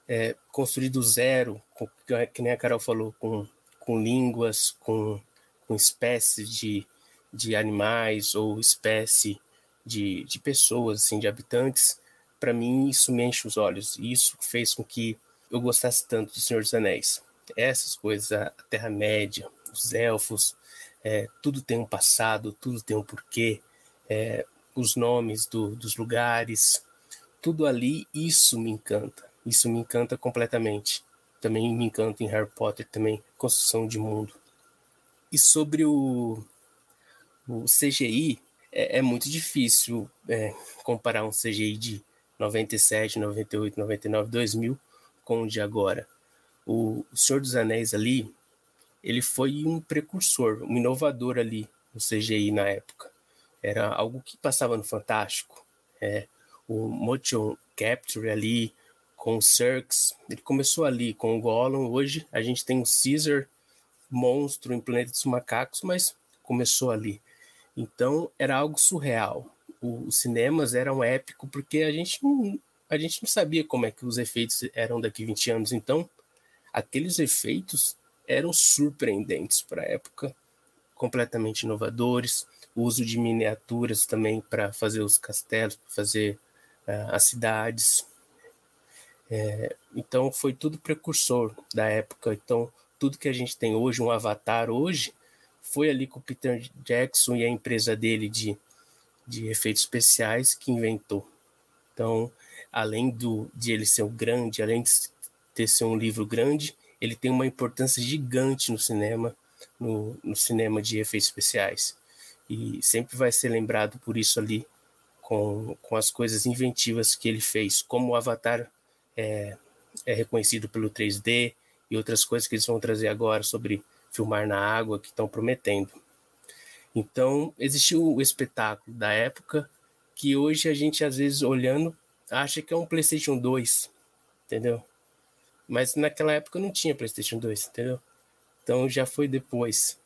é, construir do zero, com, que nem a Carol falou, com, com línguas, com, com espécies de, de animais ou espécie de, de pessoas, assim, de habitantes, para mim isso me enche os olhos. E isso fez com que eu gostasse tanto do Senhor dos Anéis. Essas coisas, a Terra-média, os elfos, é, tudo tem um passado, tudo tem um porquê. É, os nomes do, dos lugares, tudo ali, isso me encanta. Isso me encanta completamente. Também me encanta em Harry Potter também, construção de mundo. E sobre o, o CGI, é, é muito difícil é, comparar um CGI de 97, 98, 99, 2000 com o de agora. O, Senhor dos Anéis ali, ele foi um precursor, um inovador ali no CGI na época era algo que passava no Fantástico. É, o motion capture ali com o Cirques, ele começou ali com o Gollum. Hoje a gente tem o Caesar, monstro em Planeta dos Macacos, mas começou ali. Então era algo surreal. Os cinemas eram épico porque a gente não, a gente não sabia como é que os efeitos eram daqui 20 anos. Então aqueles efeitos eram surpreendentes para a época, completamente inovadores. O uso de miniaturas também para fazer os castelos, para fazer uh, as cidades. É, então foi tudo precursor da época. Então tudo que a gente tem hoje, um avatar hoje, foi ali com o Peter Jackson e a empresa dele de, de efeitos especiais que inventou. Então, além do, de ele ser um grande, além de ter ser um livro grande, ele tem uma importância gigante no cinema, no, no cinema de efeitos especiais. E sempre vai ser lembrado por isso ali, com, com as coisas inventivas que ele fez, como o Avatar é, é reconhecido pelo 3D e outras coisas que eles vão trazer agora sobre filmar na água que estão prometendo. Então, existiu o espetáculo da época que hoje a gente, às vezes, olhando, acha que é um PlayStation 2, entendeu? Mas naquela época não tinha PlayStation 2, entendeu? Então já foi depois.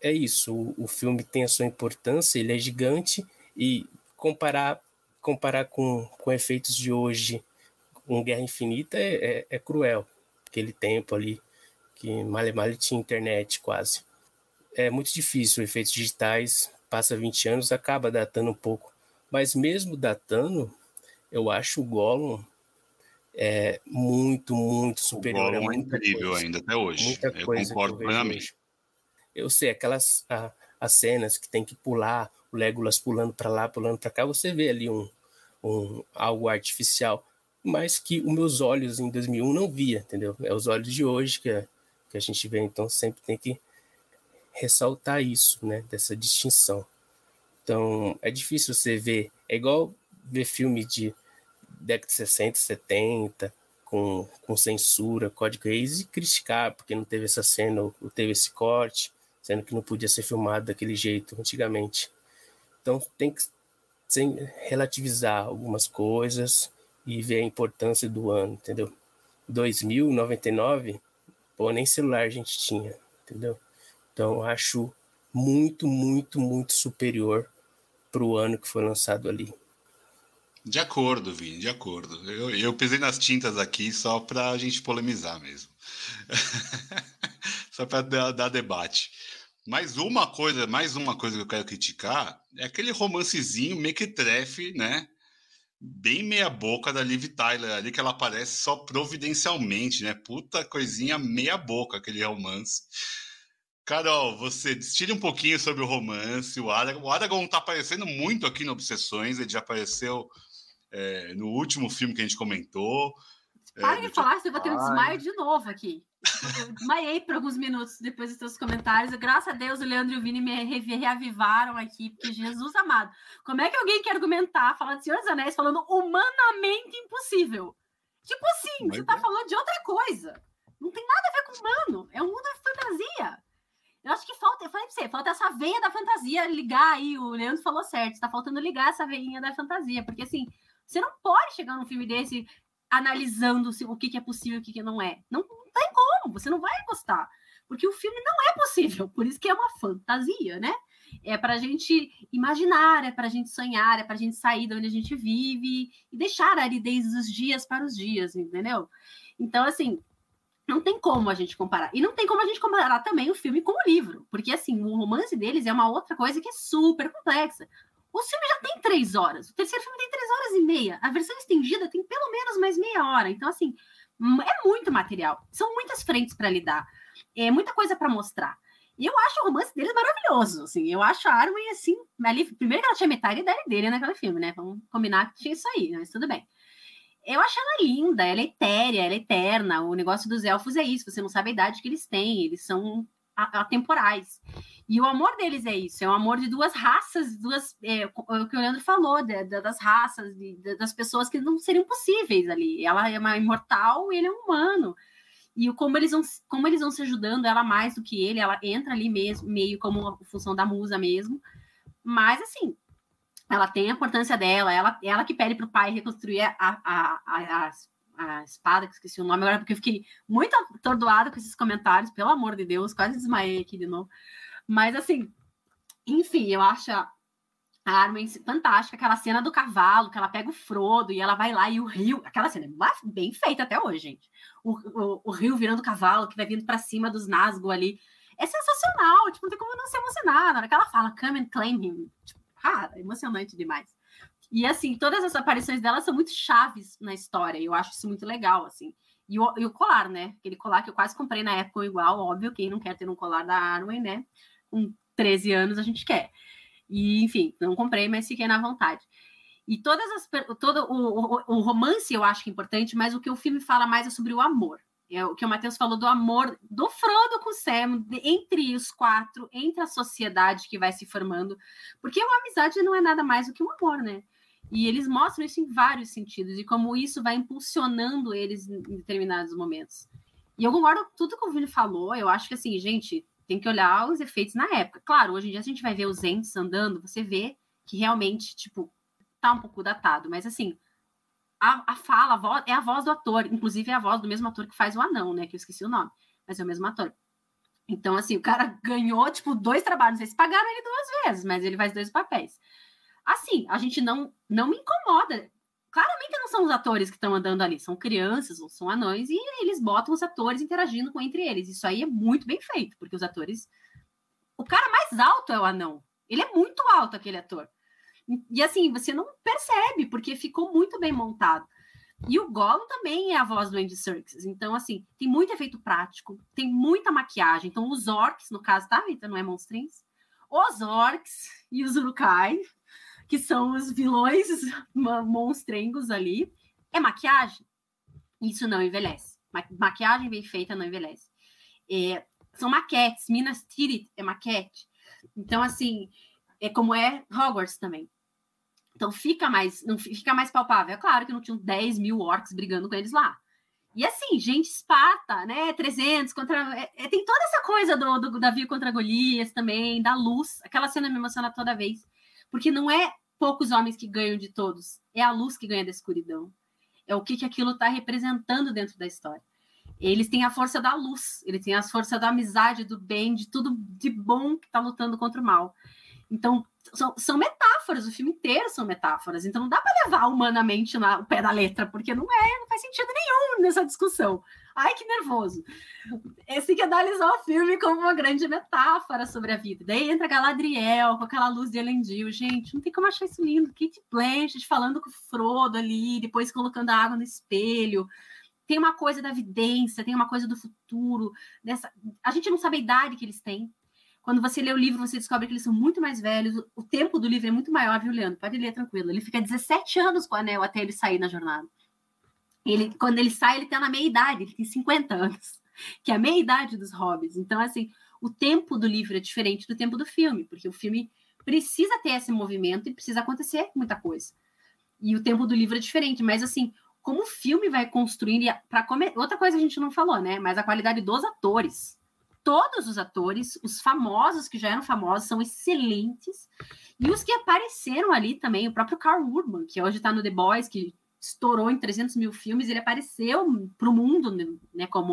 É isso, o, o filme tem a sua importância, ele é gigante e comparar comparar com, com efeitos de hoje, com Guerra Infinita, é, é, é cruel. Aquele tempo ali que mal mal tinha internet quase. É muito difícil, efeitos digitais, passa 20 anos, acaba datando um pouco. Mas mesmo datando, eu acho o Gollum é muito, muito superior. O Gollum é incrível coisa. ainda até hoje. Muita eu coisa concordo eu plenamente. Eu sei, aquelas a, as cenas que tem que pular, o Legolas pulando para lá, pulando para cá, você vê ali um, um algo artificial, mas que os meus olhos em 2001 não via, entendeu? É os olhos de hoje que que a gente vê, então sempre tem que ressaltar isso, né, dessa distinção. Então, é difícil você ver, é igual ver filme de década de 60, 70, com, com censura, código Reis, e criticar porque não teve essa cena, ou teve esse corte, sendo que não podia ser filmado daquele jeito antigamente. Então, tem que relativizar algumas coisas e ver a importância do ano, entendeu? 2099 Pô, nem celular a gente tinha, entendeu? Então eu acho muito, muito, muito superior para o ano que foi lançado ali. De acordo, Vini, de acordo. Eu, eu pisei nas tintas aqui só para a gente polemizar mesmo. só para dar, dar, debate. Mas uma coisa, mais uma coisa que eu quero criticar é aquele romancezinho mequetrefe, né? bem meia boca da Liv Tyler ali, que ela aparece só providencialmente, né? Puta coisinha meia boca aquele romance. Carol, você destile um pouquinho sobre o romance. O Aragorn, o Aragorn tá aparecendo muito aqui no Obsessões, ele já apareceu é, no último filme que a gente comentou. Para é, de falar, você vai ter um desmaio de novo aqui. Eu desmaiei por alguns minutos depois dos seus comentários. Graças a Deus, o Leandro e o Vini me reavivaram aqui, porque Jesus amado. Como é que alguém quer argumentar, falar de Senhor dos Anéis, falando humanamente impossível? Tipo assim, Mas você tá é. falando de outra coisa. Não tem nada a ver com humano. É um mundo de fantasia. Eu acho que falta, eu falei pra você, falta essa veia da fantasia ligar aí. O Leandro falou certo, está faltando ligar essa veinha da fantasia, porque assim, você não pode chegar num filme desse analisando o que, é possível e o que, não é. Não, não tem como, você não vai gostar. Porque o filme não é possível, por isso que é uma fantasia, né? É para a gente imaginar, é para a gente sonhar, é para a gente sair de onde a gente vive e deixar a aridez dos dias para os dias, entendeu? Então, assim, não tem como a gente comparar. E não tem como a gente comparar também o filme com o livro, porque, assim, o romance deles é uma outra coisa que é super complexa. O filme já tem três horas. O terceiro filme tem três horas e meia. A versão estendida tem pelo menos mais meia hora. Então, assim, é muito material. São muitas frentes para lidar. É muita coisa para mostrar. E eu acho o romance deles maravilhoso. Assim, eu acho a Arwen, assim, ali, primeiro que ela tinha metade da dele naquele filme, né? Vamos combinar que tinha isso aí, mas tudo bem. Eu acho ela linda, ela é etérea, ela é eterna. O negócio dos elfos é isso, você não sabe a idade que eles têm, eles são atemporais. E o amor deles é isso, é um amor de duas raças, duas, é, o que o Leandro falou, de, de, das raças, de, das pessoas que não seriam possíveis ali. Ela é uma imortal e ele é um humano. E como, eles vão, como eles vão se ajudando, ela mais do que ele, ela entra ali mesmo, meio como uma função da musa mesmo, Mas, assim, ela tem a importância dela, ela, ela que pede para o pai reconstruir a, a, a, a, espada, que esqueci o nome agora, porque eu fiquei muito atordoada com esses comentários, pelo amor de Deus, quase desmaiei aqui de novo. Mas, assim, enfim, eu acho a Arwen fantástica, aquela cena do cavalo, que ela pega o Frodo e ela vai lá e o rio, aquela cena é bem feita até hoje, gente. O, o, o rio virando cavalo, que vai vindo para cima dos Nazgûl ali. É sensacional, tipo, não tem como não se emocionar. Na hora que ela fala, come and claim him. Tipo, cara, emocionante demais. E assim, todas as aparições dela são muito chaves na história, e eu acho isso muito legal, assim. E o, e o, colar, né? Aquele colar que eu quase comprei na época igual, óbvio, quem não quer ter um colar da Arwen, né? Com 13 anos a gente quer. E, enfim, não comprei, mas fiquei na vontade. E todas as todo o, o, o romance eu acho que é importante, mas o que o filme fala mais é sobre o amor. É o que o Matheus falou do amor do Frodo com o Sam, entre os quatro, entre a sociedade que vai se formando. Porque a amizade não é nada mais do que um amor, né? E eles mostram isso em vários sentidos, e como isso vai impulsionando eles em determinados momentos. E eu concordo com tudo que o Vini falou. Eu acho que, assim, gente, tem que olhar os efeitos na época. Claro, hoje em dia, a gente vai ver os entes andando, você vê que realmente, tipo, tá um pouco datado. Mas, assim, a, a fala, a voz, é a voz do ator, inclusive é a voz do mesmo ator que faz o anão, né? Que eu esqueci o nome, mas é o mesmo ator. Então, assim, o cara ganhou, tipo, dois trabalhos. Se pagaram ele duas vezes, mas ele faz dois papéis. Assim, a gente não, não me incomoda. Claramente não são os atores que estão andando ali, são crianças ou são anões, e eles botam os atores interagindo com entre eles. Isso aí é muito bem feito, porque os atores. O cara mais alto é o anão. Ele é muito alto, aquele ator. E assim, você não percebe, porque ficou muito bem montado. E o Gollum também é a voz do Andy Serkis. Então, assim, tem muito efeito prático, tem muita maquiagem. Então, os orcs, no caso, tá, Rita? Não é monstrinhos? Os orcs e os urukai, que são os vilões monstrengos ali, é maquiagem. Isso não envelhece. Ma maquiagem bem feita não envelhece. É, são maquetes. Minas Tirith é maquete. Então, assim, é como é Hogwarts também. Então fica mais, não fica mais palpável. É claro que não tinham 10 mil orcs brigando com eles lá. E assim, gente, Esparta, né? 300 contra. É, é, tem toda essa coisa do, do Davi contra Golias também, da luz. Aquela cena me emociona toda vez. Porque não é poucos homens que ganham de todos, é a luz que ganha da escuridão. É o que, que aquilo está representando dentro da história. Eles têm a força da luz, eles têm a força da amizade, do bem, de tudo de bom que está lutando contra o mal. Então, são, são, metáforas, o filme inteiro são metáforas. Então, não dá para levar humanamente na, o pé da letra, porque não é, não faz sentido nenhum nessa discussão. Ai, que nervoso. Esse que analisar o filme como uma grande metáfora sobre a vida. Daí entra Galadriel com aquela luz de Elendil. Gente, não tem como achar isso lindo. Kate Blanchett falando com o Frodo ali, depois colocando a água no espelho. Tem uma coisa da vidência, tem uma coisa do futuro. Dessa... A gente não sabe a idade que eles têm. Quando você lê o livro, você descobre que eles são muito mais velhos. O tempo do livro é muito maior, viu, Leandro? Pode ler tranquilo. Ele fica 17 anos com o anel até ele sair na jornada. Ele, quando ele sai, ele está na meia idade, ele tem 50 anos, que é a meia idade dos hobbits. Então, assim, o tempo do livro é diferente do tempo do filme, porque o filme precisa ter esse movimento e precisa acontecer muita coisa. E o tempo do livro é diferente, mas assim, como o filme vai construindo, para come... outra coisa a gente não falou, né? Mas a qualidade dos atores todos os atores, os famosos que já eram famosos, são excelentes. E os que apareceram ali também, o próprio Carl Urban, que hoje está no The Boys, que estourou em 300 mil filmes, ele apareceu para o mundo, né, como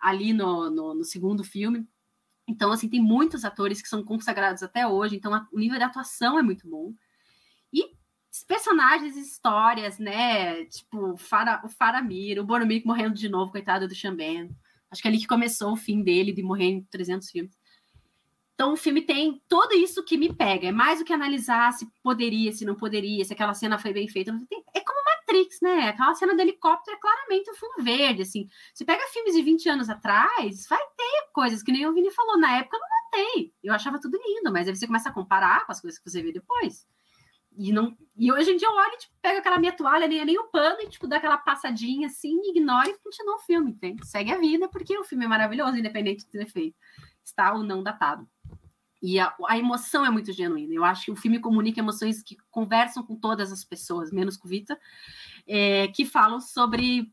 ali no, no, no, segundo filme. Então, assim, tem muitos atores que são consagrados até hoje, então a, o nível de atuação é muito bom. E personagens, histórias, né, tipo Fara, o Faramir, o Boromir morrendo de novo, coitado do Xambén. Acho que é ali que começou o fim dele, de morrer em 300 filmes. Então, o filme tem tudo isso que me pega. É mais do que analisar se poderia, se não poderia, se aquela cena foi bem feita. É como Matrix, né? Aquela cena do helicóptero é claramente um fundo verde, assim. Você pega filmes de 20 anos atrás, vai ter coisas que nem o Vini falou. Na época, eu não notei. Eu achava tudo lindo, mas aí você começa a comparar com as coisas que você vê depois. E, não, e hoje em dia eu olho, tipo, pego aquela minha toalha, nem, nem o pano, e tipo, dá aquela passadinha assim, ignora e continua o filme, entende? Segue a vida, porque o filme é maravilhoso, independente de ter feito. Está ou não datado. E a, a, emoção é muito genuína. Eu acho que o filme comunica emoções que conversam com todas as pessoas, menos com Vita, é, que falam sobre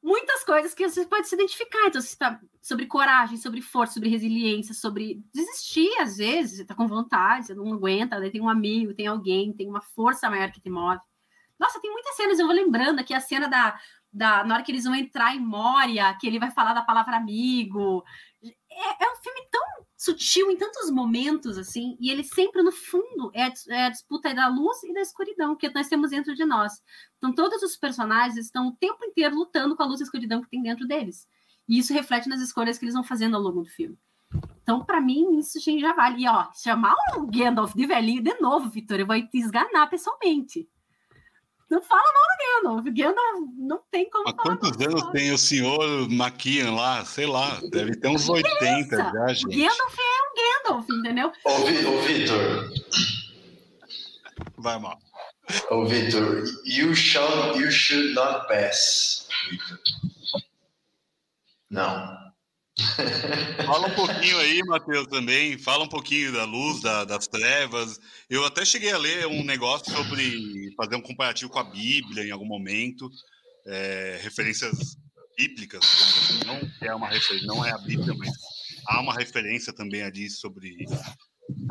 muitas coisas que você pode se identificar. Então, você está sobre coragem, sobre força, sobre resiliência, sobre desistir às vezes, você tá com vontade, você não aguenta, daí tem um amigo, tem alguém, tem uma força maior que te move. Nossa, tem muitas cenas, eu vou lembrando aqui a cena da, da na hora que eles vão entrar em Moria, que ele vai falar da palavra amigo. É, é um filme tão sutil em tantos momentos, assim, e ele sempre, no fundo, é, é a disputa da luz e da escuridão que nós temos dentro de nós. Então, todos os personagens estão o tempo inteiro lutando com a luz e a escuridão que tem dentro deles. E isso reflete nas escolhas que eles vão fazendo ao longo do filme. Então, para mim, isso já vale. E, ó, chamar o Gandalf de velhinho de novo, Vitor, eu vou te esganar pessoalmente. Não fala mal do Gandalf. Gandalf não tem como Há quantos anos tem o senhor Maquian lá? Sei lá, deve ter uns 80 já, gente. Gandalf é um Gandalf, entendeu? Ô, ô Vitor. Vai mal. Ô, Vitor, you, shall, you should not pass, Vitor. Não. Fala um pouquinho aí, Matheus, também. Fala um pouquinho da luz, da, das trevas. Eu até cheguei a ler um negócio sobre fazer um comparativo com a Bíblia em algum momento, é, referências bíblicas. Assim. Não é uma referência, não é a Bíblia, mas há uma referência também ali sobre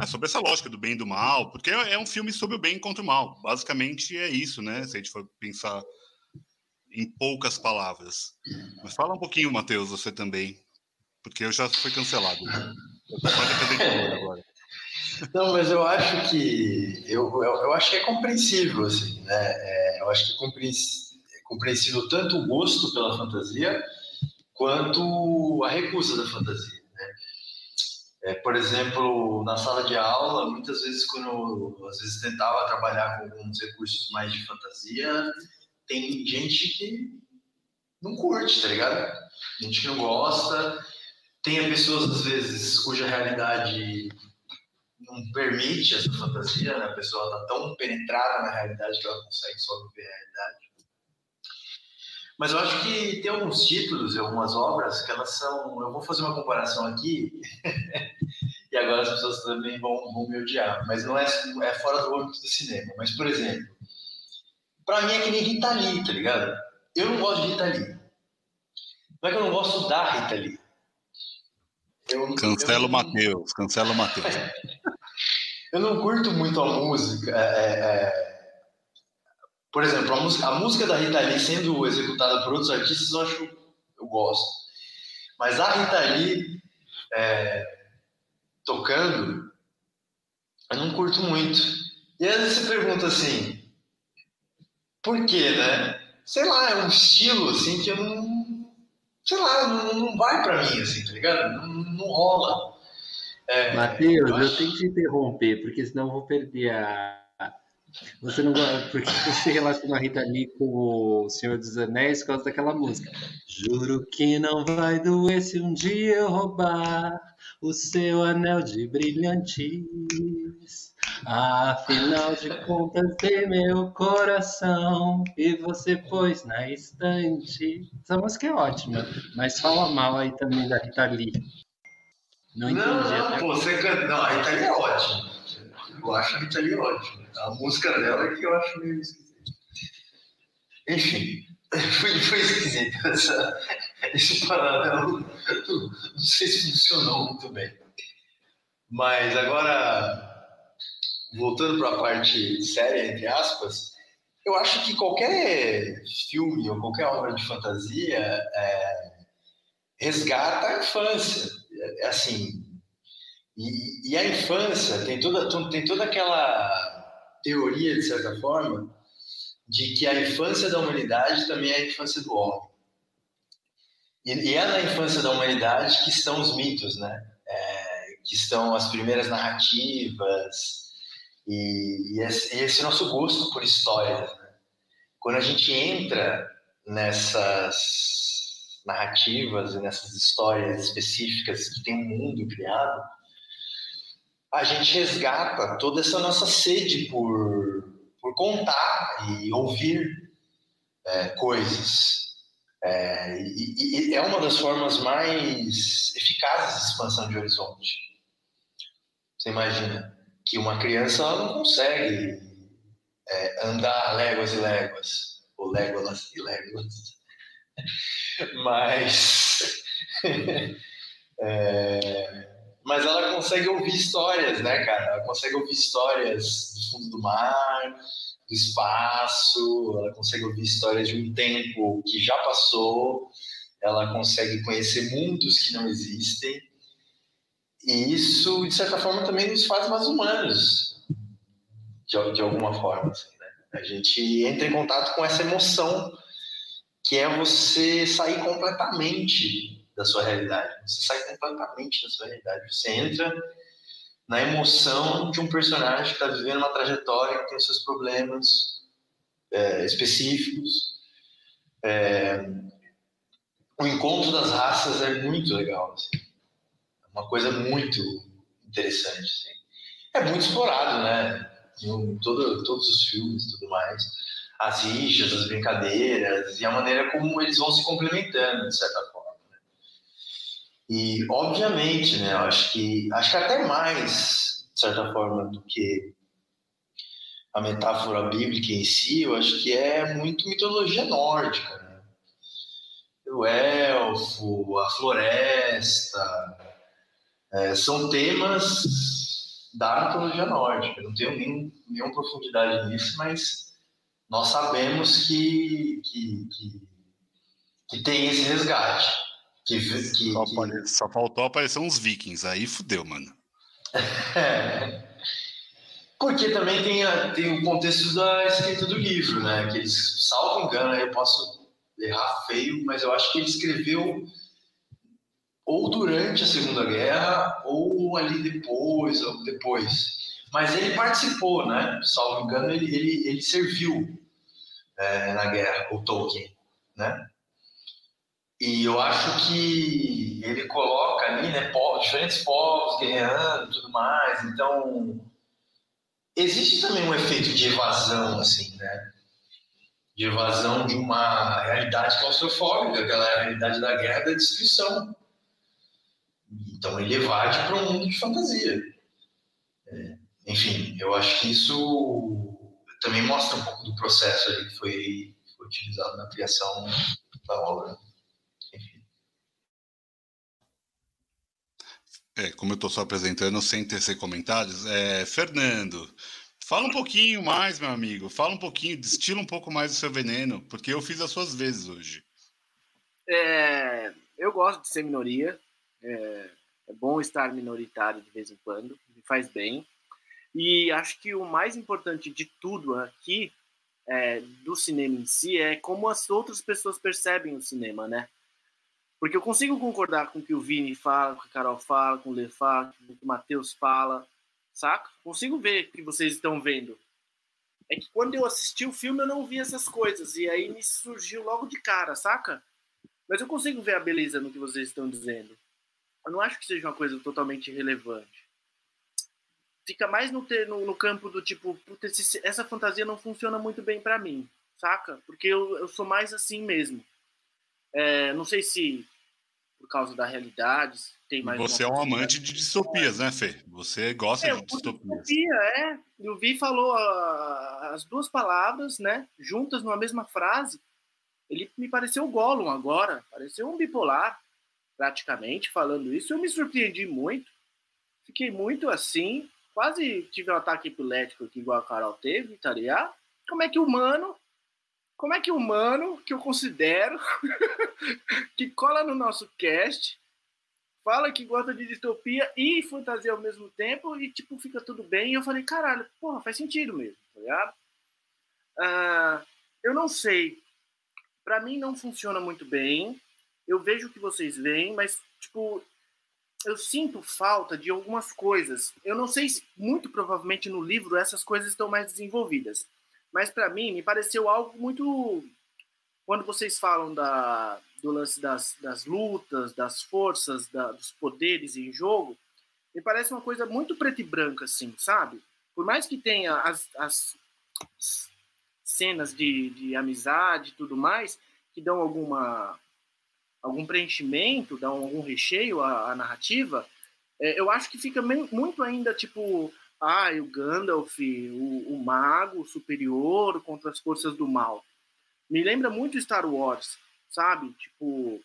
é, sobre essa lógica do bem e do mal, porque é um filme sobre o bem contra o mal. Basicamente é isso, né? Se a gente for pensar em poucas palavras. Mas fala um pouquinho, Matheus, você também, porque eu já fui cancelado. Não, mas eu acho que eu, eu, eu, acho que é compreensível, assim, né? É, eu acho que é compreensível tanto o gosto pela fantasia quanto a recusa da fantasia. Né? É, por exemplo, na sala de aula, muitas vezes quando eu, às vezes tentava trabalhar com alguns recursos mais de fantasia, tem gente que não curte, tá ligado? Gente que não gosta. Tem pessoas, às vezes, cuja realidade não permite essa fantasia, né? A pessoa está tão penetrada na realidade que ela consegue só viver a realidade. Mas eu acho que tem alguns títulos e algumas obras que elas são. Eu vou fazer uma comparação aqui, e agora as pessoas também vão, vão me odiar, mas não é, é fora do âmbito do cinema. Mas, por exemplo, Pra mim é que nem Rita Lee, tá ligado? Eu não gosto de Rita Lee. Não é que eu não gosto da Rita Lee. Eu, cancela o Matheus, cancela o Matheus. eu não curto muito a música. É, é, é... Por exemplo, a música, a música da Rita Lee sendo executada por outros artistas, eu acho eu gosto. Mas a Rita Lee é, tocando, eu não curto muito. E vezes você pergunta assim, por quê, né? Sei lá, é um estilo, assim, que eu não... Sei lá, não, não vai pra mim, assim, tá ligado? Não, não rola. É, Matheus, eu, acho... eu, tenho que te interromper, porque senão eu vou perder a... Você não gosta, porque você relaciona a Rita Lee com o Senhor dos Anéis por causa daquela música. Juro que não vai doer se um dia eu roubar o seu anel de brilhantes. Afinal de contas, dei meu coração e você pôs na estante. Essa música é ótima, mas fala mal aí também da Rita Lee. Não entendi. Não, não, pô, você canta. Não, a Rita Lee é ótima. Eu acho a Rita Lee ótima. A música dela é que eu acho meio esquisita. Enfim, foi, foi esquisito essa, esse paralelo. Não sei se funcionou muito bem. Mas agora voltando para a parte séria, entre aspas, eu acho que qualquer filme ou qualquer obra de fantasia é, resgata a infância. É, assim, e, e, a infância tem toda, tem toda aquela teoria, de certa forma, de que a infância da humanidade também é a infância do homem. E, e é na infância da humanidade que estão os mitos, né? É, que estão as primeiras narrativas, e, e esse, esse, nosso gosto por histórias. Né? Quando a gente entra nessas narrativas e nessas histórias específicas que tem um mundo criado, a gente resgata toda essa nossa sede por, por contar e ouvir é, coisas. É, e, e, é uma das formas mais eficazes de expansão de horizonte. Você imagina? Que uma criança não consegue é, andar léguas e léguas, ou léguas e léguas. Mas é, mas ela consegue ouvir histórias, né, cara? Ela consegue ouvir histórias do fundo do mar, do espaço, ela consegue ouvir histórias de um tempo que já passou, ela consegue conhecer mundos que não existem. E isso, de certa forma, também nos faz mais humanos, de, de alguma forma. Assim, né? A gente entra em contato com essa emoção que é você sair completamente da sua realidade. Você sai completamente da sua realidade. Você entra na emoção de um personagem que está vivendo uma trajetória, que tem seus problemas é, específicos. É, o encontro das raças é muito legal. Assim. Uma coisa muito interessante. Assim. É muito explorado, né? Em todo, todos os filmes e tudo mais. As rixas, as brincadeiras e a maneira como eles vão se complementando, de certa forma. E, obviamente, né, eu acho que, acho que até mais, de certa forma, do que a metáfora bíblica em si, eu acho que é muito mitologia nórdica. Né? O elfo, a floresta, é, são temas da mitologia nórdica. não tenho nenhum, nenhuma profundidade nisso, mas nós sabemos que, que, que, que tem esse resgate. Que, que, só, só, faltou aparecer uns vikings, aí fudeu, mano. Porque também tem, a, tem o contexto da escrita do livro, né? Que eles, salvo engano, eu posso errar feio, mas eu acho que ele escreveu ou durante a Segunda Guerra ou ali depois, ou depois. Mas ele participou, né? Salvo engano, ele, ele, ele serviu é, na guerra, o Tolkien, né? E eu acho que ele coloca ali, né, povos, diferentes povos guerreando e tudo mais. Então, existe também um efeito de evasão, assim, né? De evasão de uma realidade claustrofóbica, aquela realidade da guerra da destruição. Então, ele evade para um mundo de fantasia. É, enfim, eu acho que isso também mostra um pouco do processo ali que foi, foi utilizado na criação da obra. É, como eu estou só apresentando, sem tecer comentários, é, Fernando, fala um pouquinho mais, meu amigo. Fala um pouquinho, destila um pouco mais do seu veneno, porque eu fiz as suas vezes hoje. É, eu gosto de ser minoria. É, é bom estar minoritário de vez em quando, me faz bem. E acho que o mais importante de tudo aqui, é, do cinema em si, é como as outras pessoas percebem o cinema, né? Porque eu consigo concordar com o que o Vini fala, com o que a Carol fala, com o Lê fala, com o que o Matheus fala, saca? Consigo ver o que vocês estão vendo. É que quando eu assisti o filme eu não vi essas coisas, e aí me surgiu logo de cara, saca? Mas eu consigo ver a beleza no que vocês estão dizendo. Eu não acho que seja uma coisa totalmente irrelevante. Fica mais no, ter, no, no campo do tipo, essa fantasia não funciona muito bem para mim, saca? Porque eu, eu sou mais assim mesmo. É, não sei se por causa da realidade tem mais. Você é um amante de distopias, né, Fê? Você gosta é, de distopias. Distopia, é. O Vi falou uh, as duas palavras, né, juntas numa mesma frase. Ele me pareceu o Gollum agora, pareceu um bipolar, praticamente, falando isso. Eu me surpreendi muito, fiquei muito assim, quase tive um ataque epilético aqui, igual a Carol teve, tá ligado? Como é que humano como é que humano, que eu considero, que cola no nosso cast, fala que gosta de distopia e fantasia ao mesmo tempo e, tipo, fica tudo bem. E eu falei, caralho, porra, faz sentido mesmo, tá ligado? Uh, eu não sei. Para mim não funciona muito bem. Eu vejo que vocês veem, mas, tipo, eu sinto falta de algumas coisas. Eu não sei se, muito provavelmente no livro, essas coisas estão mais desenvolvidas. Mas para mim, me pareceu algo muito. Quando vocês falam da, do lance das, das lutas, das forças, da, dos poderes em jogo, me parece uma coisa muito preta e branca, assim, sabe? Por mais que tenha as, as cenas de, de amizade e tudo mais, que dão alguma algum preenchimento, dão algum recheio à, à narrativa, é, eu acho que fica muito ainda, tipo, ah, o Gandalf, o, o mago superior contra as forças do mal. Me lembra muito Star Wars, sabe? Tipo,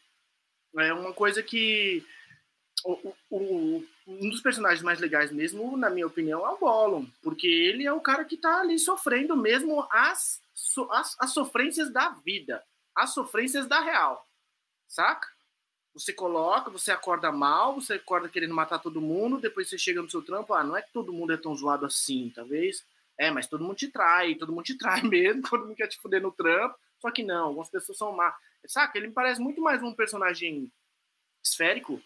É uma coisa que o, o, um dos personagens mais legais mesmo, na minha opinião, é o Gollum, porque ele é o cara que tá ali sofrendo mesmo as, as, as sofrências da vida, as sofrências da real, saca? Você coloca, você acorda mal, você acorda querendo matar todo mundo, depois você chega no seu trampo, ah, não é que todo mundo é tão zoado assim, talvez. É, mas todo mundo te trai, todo mundo te trai mesmo, todo mundo quer te fuder no trampo, só que não, algumas pessoas são má. Saca? Ele me parece muito mais um personagem esférico,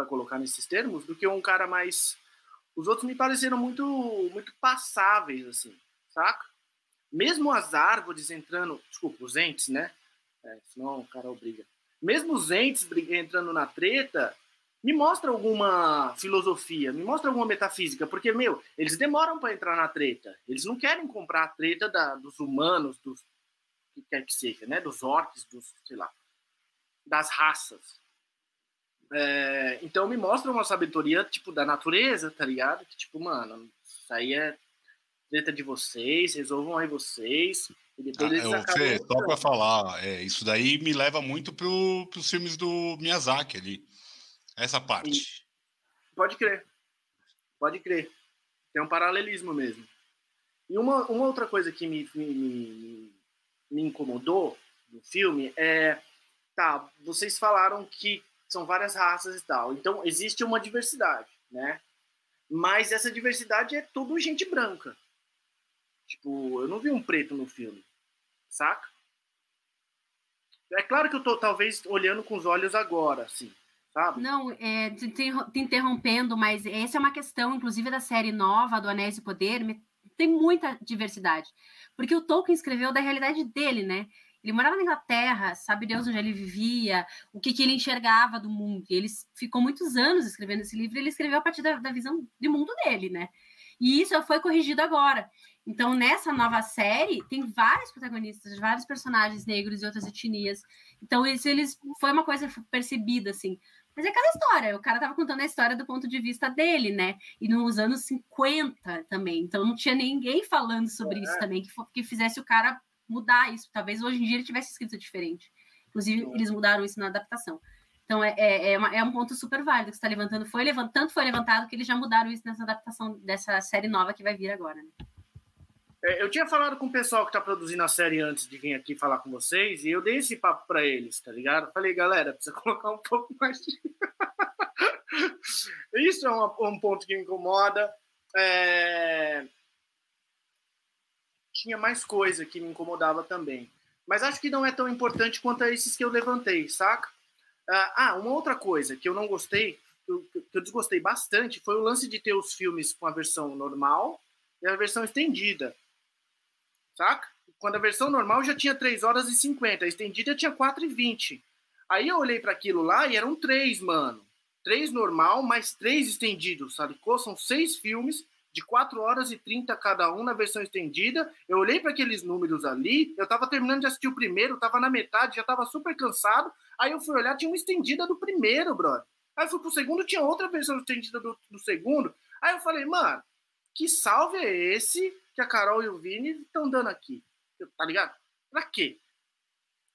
para colocar nesses termos, do que um cara mais. Os outros me pareceram muito, muito passáveis, assim, saca? Mesmo as árvores entrando. Desculpa, os entes, né? É, senão o cara obriga. Mesmo os entes entrando na treta, me mostra alguma filosofia, me mostra alguma metafísica, porque, meu, eles demoram para entrar na treta. Eles não querem comprar a treta da, dos humanos, dos que quer que seja, né? Dos orcs, dos, sei lá, das raças. É, então me mostra uma sabedoria, tipo, da natureza, tá ligado? Que, tipo, mano, isso aí é treta de vocês, resolvam aí vocês. Ah, eu, Fê, só pra falar, é, isso daí me leva muito pro, pros filmes do Miyazaki ali. Essa parte. Sim. Pode crer. Pode crer. Tem um paralelismo mesmo. E uma, uma outra coisa que me, me, me, me incomodou no filme é. Tá, vocês falaram que são várias raças e tal. Então, existe uma diversidade, né? Mas essa diversidade é tudo gente branca. Tipo, eu não vi um preto no filme, saca? É claro que eu tô, talvez, olhando com os olhos agora, assim, sabe? Não, é, te, te interrompendo, mas essa é uma questão, inclusive, da série nova do Anéis e Poder, tem muita diversidade. Porque o Tolkien escreveu da realidade dele, né? Ele morava na Inglaterra, sabe Deus onde ele vivia, o que, que ele enxergava do mundo. E ele ficou muitos anos escrevendo esse livro, ele escreveu a partir da, da visão de mundo dele, né? E isso foi corrigido agora. Então, nessa nova série, tem vários protagonistas, vários personagens negros e outras etnias. Então, isso eles foi uma coisa percebida, assim. Mas é aquela história, o cara tava contando a história do ponto de vista dele, né? E nos anos 50 também. Então, não tinha ninguém falando sobre isso é. também, que, que fizesse o cara mudar isso. Talvez hoje em dia ele tivesse escrito diferente. Inclusive, eles mudaram isso na adaptação. Então, é, é, é, uma, é um ponto super válido que você está levantando. Foi levant, tanto foi levantado que eles já mudaram isso nessa adaptação dessa série nova que vai vir agora. Né? É, eu tinha falado com o pessoal que está produzindo a série antes de vir aqui falar com vocês, e eu dei esse papo para eles, tá ligado? Falei, galera, precisa colocar um pouco mais de. isso é uma, um ponto que me incomoda. É tinha mais coisa que me incomodava também. Mas acho que não é tão importante quanto a esses que eu levantei, saca? Ah, ah uma outra coisa que eu não gostei, que eu desgostei bastante, foi o lance de ter os filmes com a versão normal e a versão estendida. Saca? Quando a versão normal já tinha 3 horas e 50, a estendida tinha 4 e 20. Aí eu olhei para aquilo lá e eram três, mano. Três normal, mais três estendidos, sabe? São seis filmes de 4 horas e 30 cada um na versão estendida. Eu olhei para aqueles números ali, eu estava terminando de assistir o primeiro, estava na metade, já estava super cansado. Aí eu fui olhar, tinha uma estendida do primeiro, brother. Aí fui pro segundo, tinha outra versão estendida do, do segundo. Aí eu falei, mano, que salve é esse que a Carol e o Vini estão dando aqui? Tá ligado? Pra quê?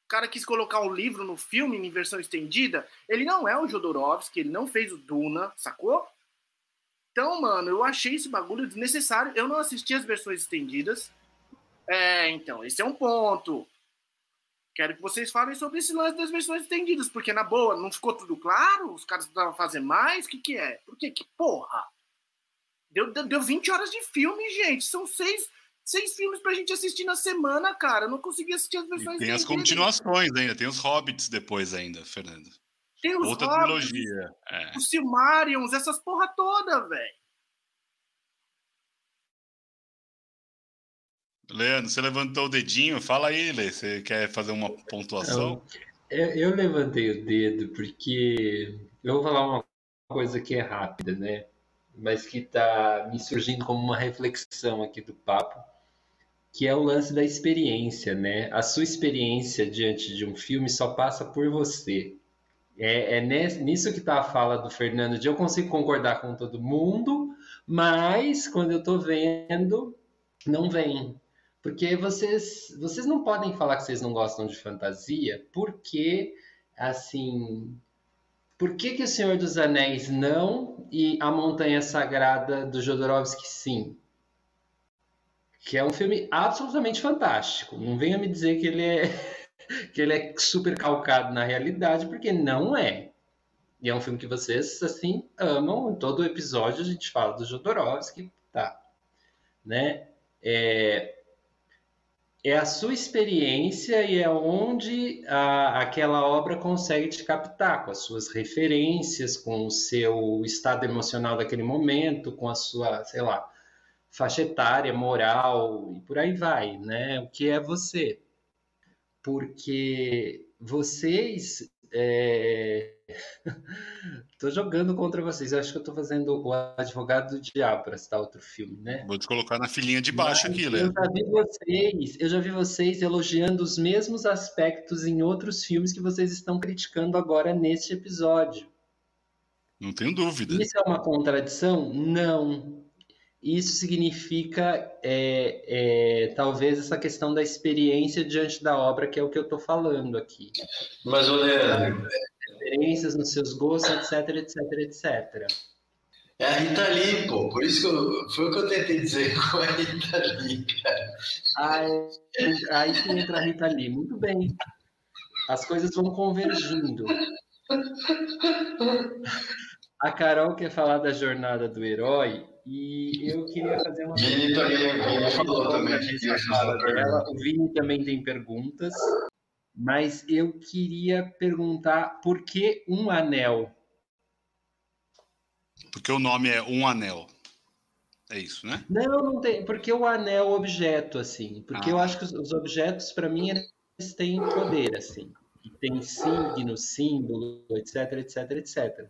O cara quis colocar um livro no filme em versão estendida. Ele não é o Jodorowsky, ele não fez o Duna, sacou? Então, mano, eu achei esse bagulho desnecessário. Eu não assisti as versões estendidas. É, então, esse é um ponto. Quero que vocês falem sobre esse lance das versões estendidas, porque na boa, não ficou tudo claro? Os caras precisavam fazer mais? O que, que é? Por quê? Que porra? Deu, deu 20 horas de filme, gente. São seis, seis filmes pra gente assistir na semana, cara. Eu não consegui assistir as versões e Tem as continuações ainda, tem os Hobbits depois ainda, Fernando. Tem os Outra Hobbits, trilogia. É. Os Silmarions, essas porra toda, velho. Leandro, você levantou o dedinho. Fala aí, Lê. Você quer fazer uma pontuação? Eu, eu levantei o dedo porque eu vou falar uma coisa que é rápida, né? Mas que está me surgindo como uma reflexão aqui do papo, que é o lance da experiência, né? A sua experiência diante de um filme só passa por você. É, é nisso que está a fala do Fernando, de eu consigo concordar com todo mundo, mas quando eu estou vendo, não vem. Porque vocês, vocês não podem falar que vocês não gostam de fantasia, porque, assim, Por que, que O Senhor dos Anéis não e A Montanha Sagrada do Jodorowsky sim? Que é um filme absolutamente fantástico. Não venha me dizer que ele é que ele é super calcado na realidade, porque não é. E é um filme que vocês assim amam. Em todo episódio a gente fala do Jodorowsky, tá? Né? É, é a sua experiência e é onde a, aquela obra consegue te captar, com as suas referências, com o seu estado emocional daquele momento, com a sua, sei lá, faixa etária, moral e por aí vai, né? O que é você? Porque vocês Estou é... jogando contra vocês. Eu acho que eu estou fazendo o advogado do diabo para citar outro filme, né? Vou te colocar na filinha de baixo Mas aqui, Léo. Eu já vi vocês, eu já vi vocês elogiando os mesmos aspectos em outros filmes que vocês estão criticando agora neste episódio. Não tenho dúvida. Isso é uma contradição? Não. Isso significa é, é, talvez essa questão da experiência diante da obra, que é o que eu estou falando aqui. Mas, o Leandro. Experiências nos seus gostos, etc, etc, etc. É a Rita Lee, pô. Por isso que eu, foi o que eu tentei dizer com a Rita Lee, cara. Aí, aí que entra a Rita Lee. Muito bem. As coisas vão convergindo. A Carol quer falar da jornada do herói e eu queria fazer uma Vini também, Vini falou também queria dela. O Vini também tem perguntas, mas eu queria perguntar por que um anel? Porque o nome é Um Anel. É isso, né? Não, não tem. Porque o anel objeto, assim. Porque ah. eu acho que os objetos, para mim, eles têm poder, assim. Tem signo, símbolo, etc, etc, etc.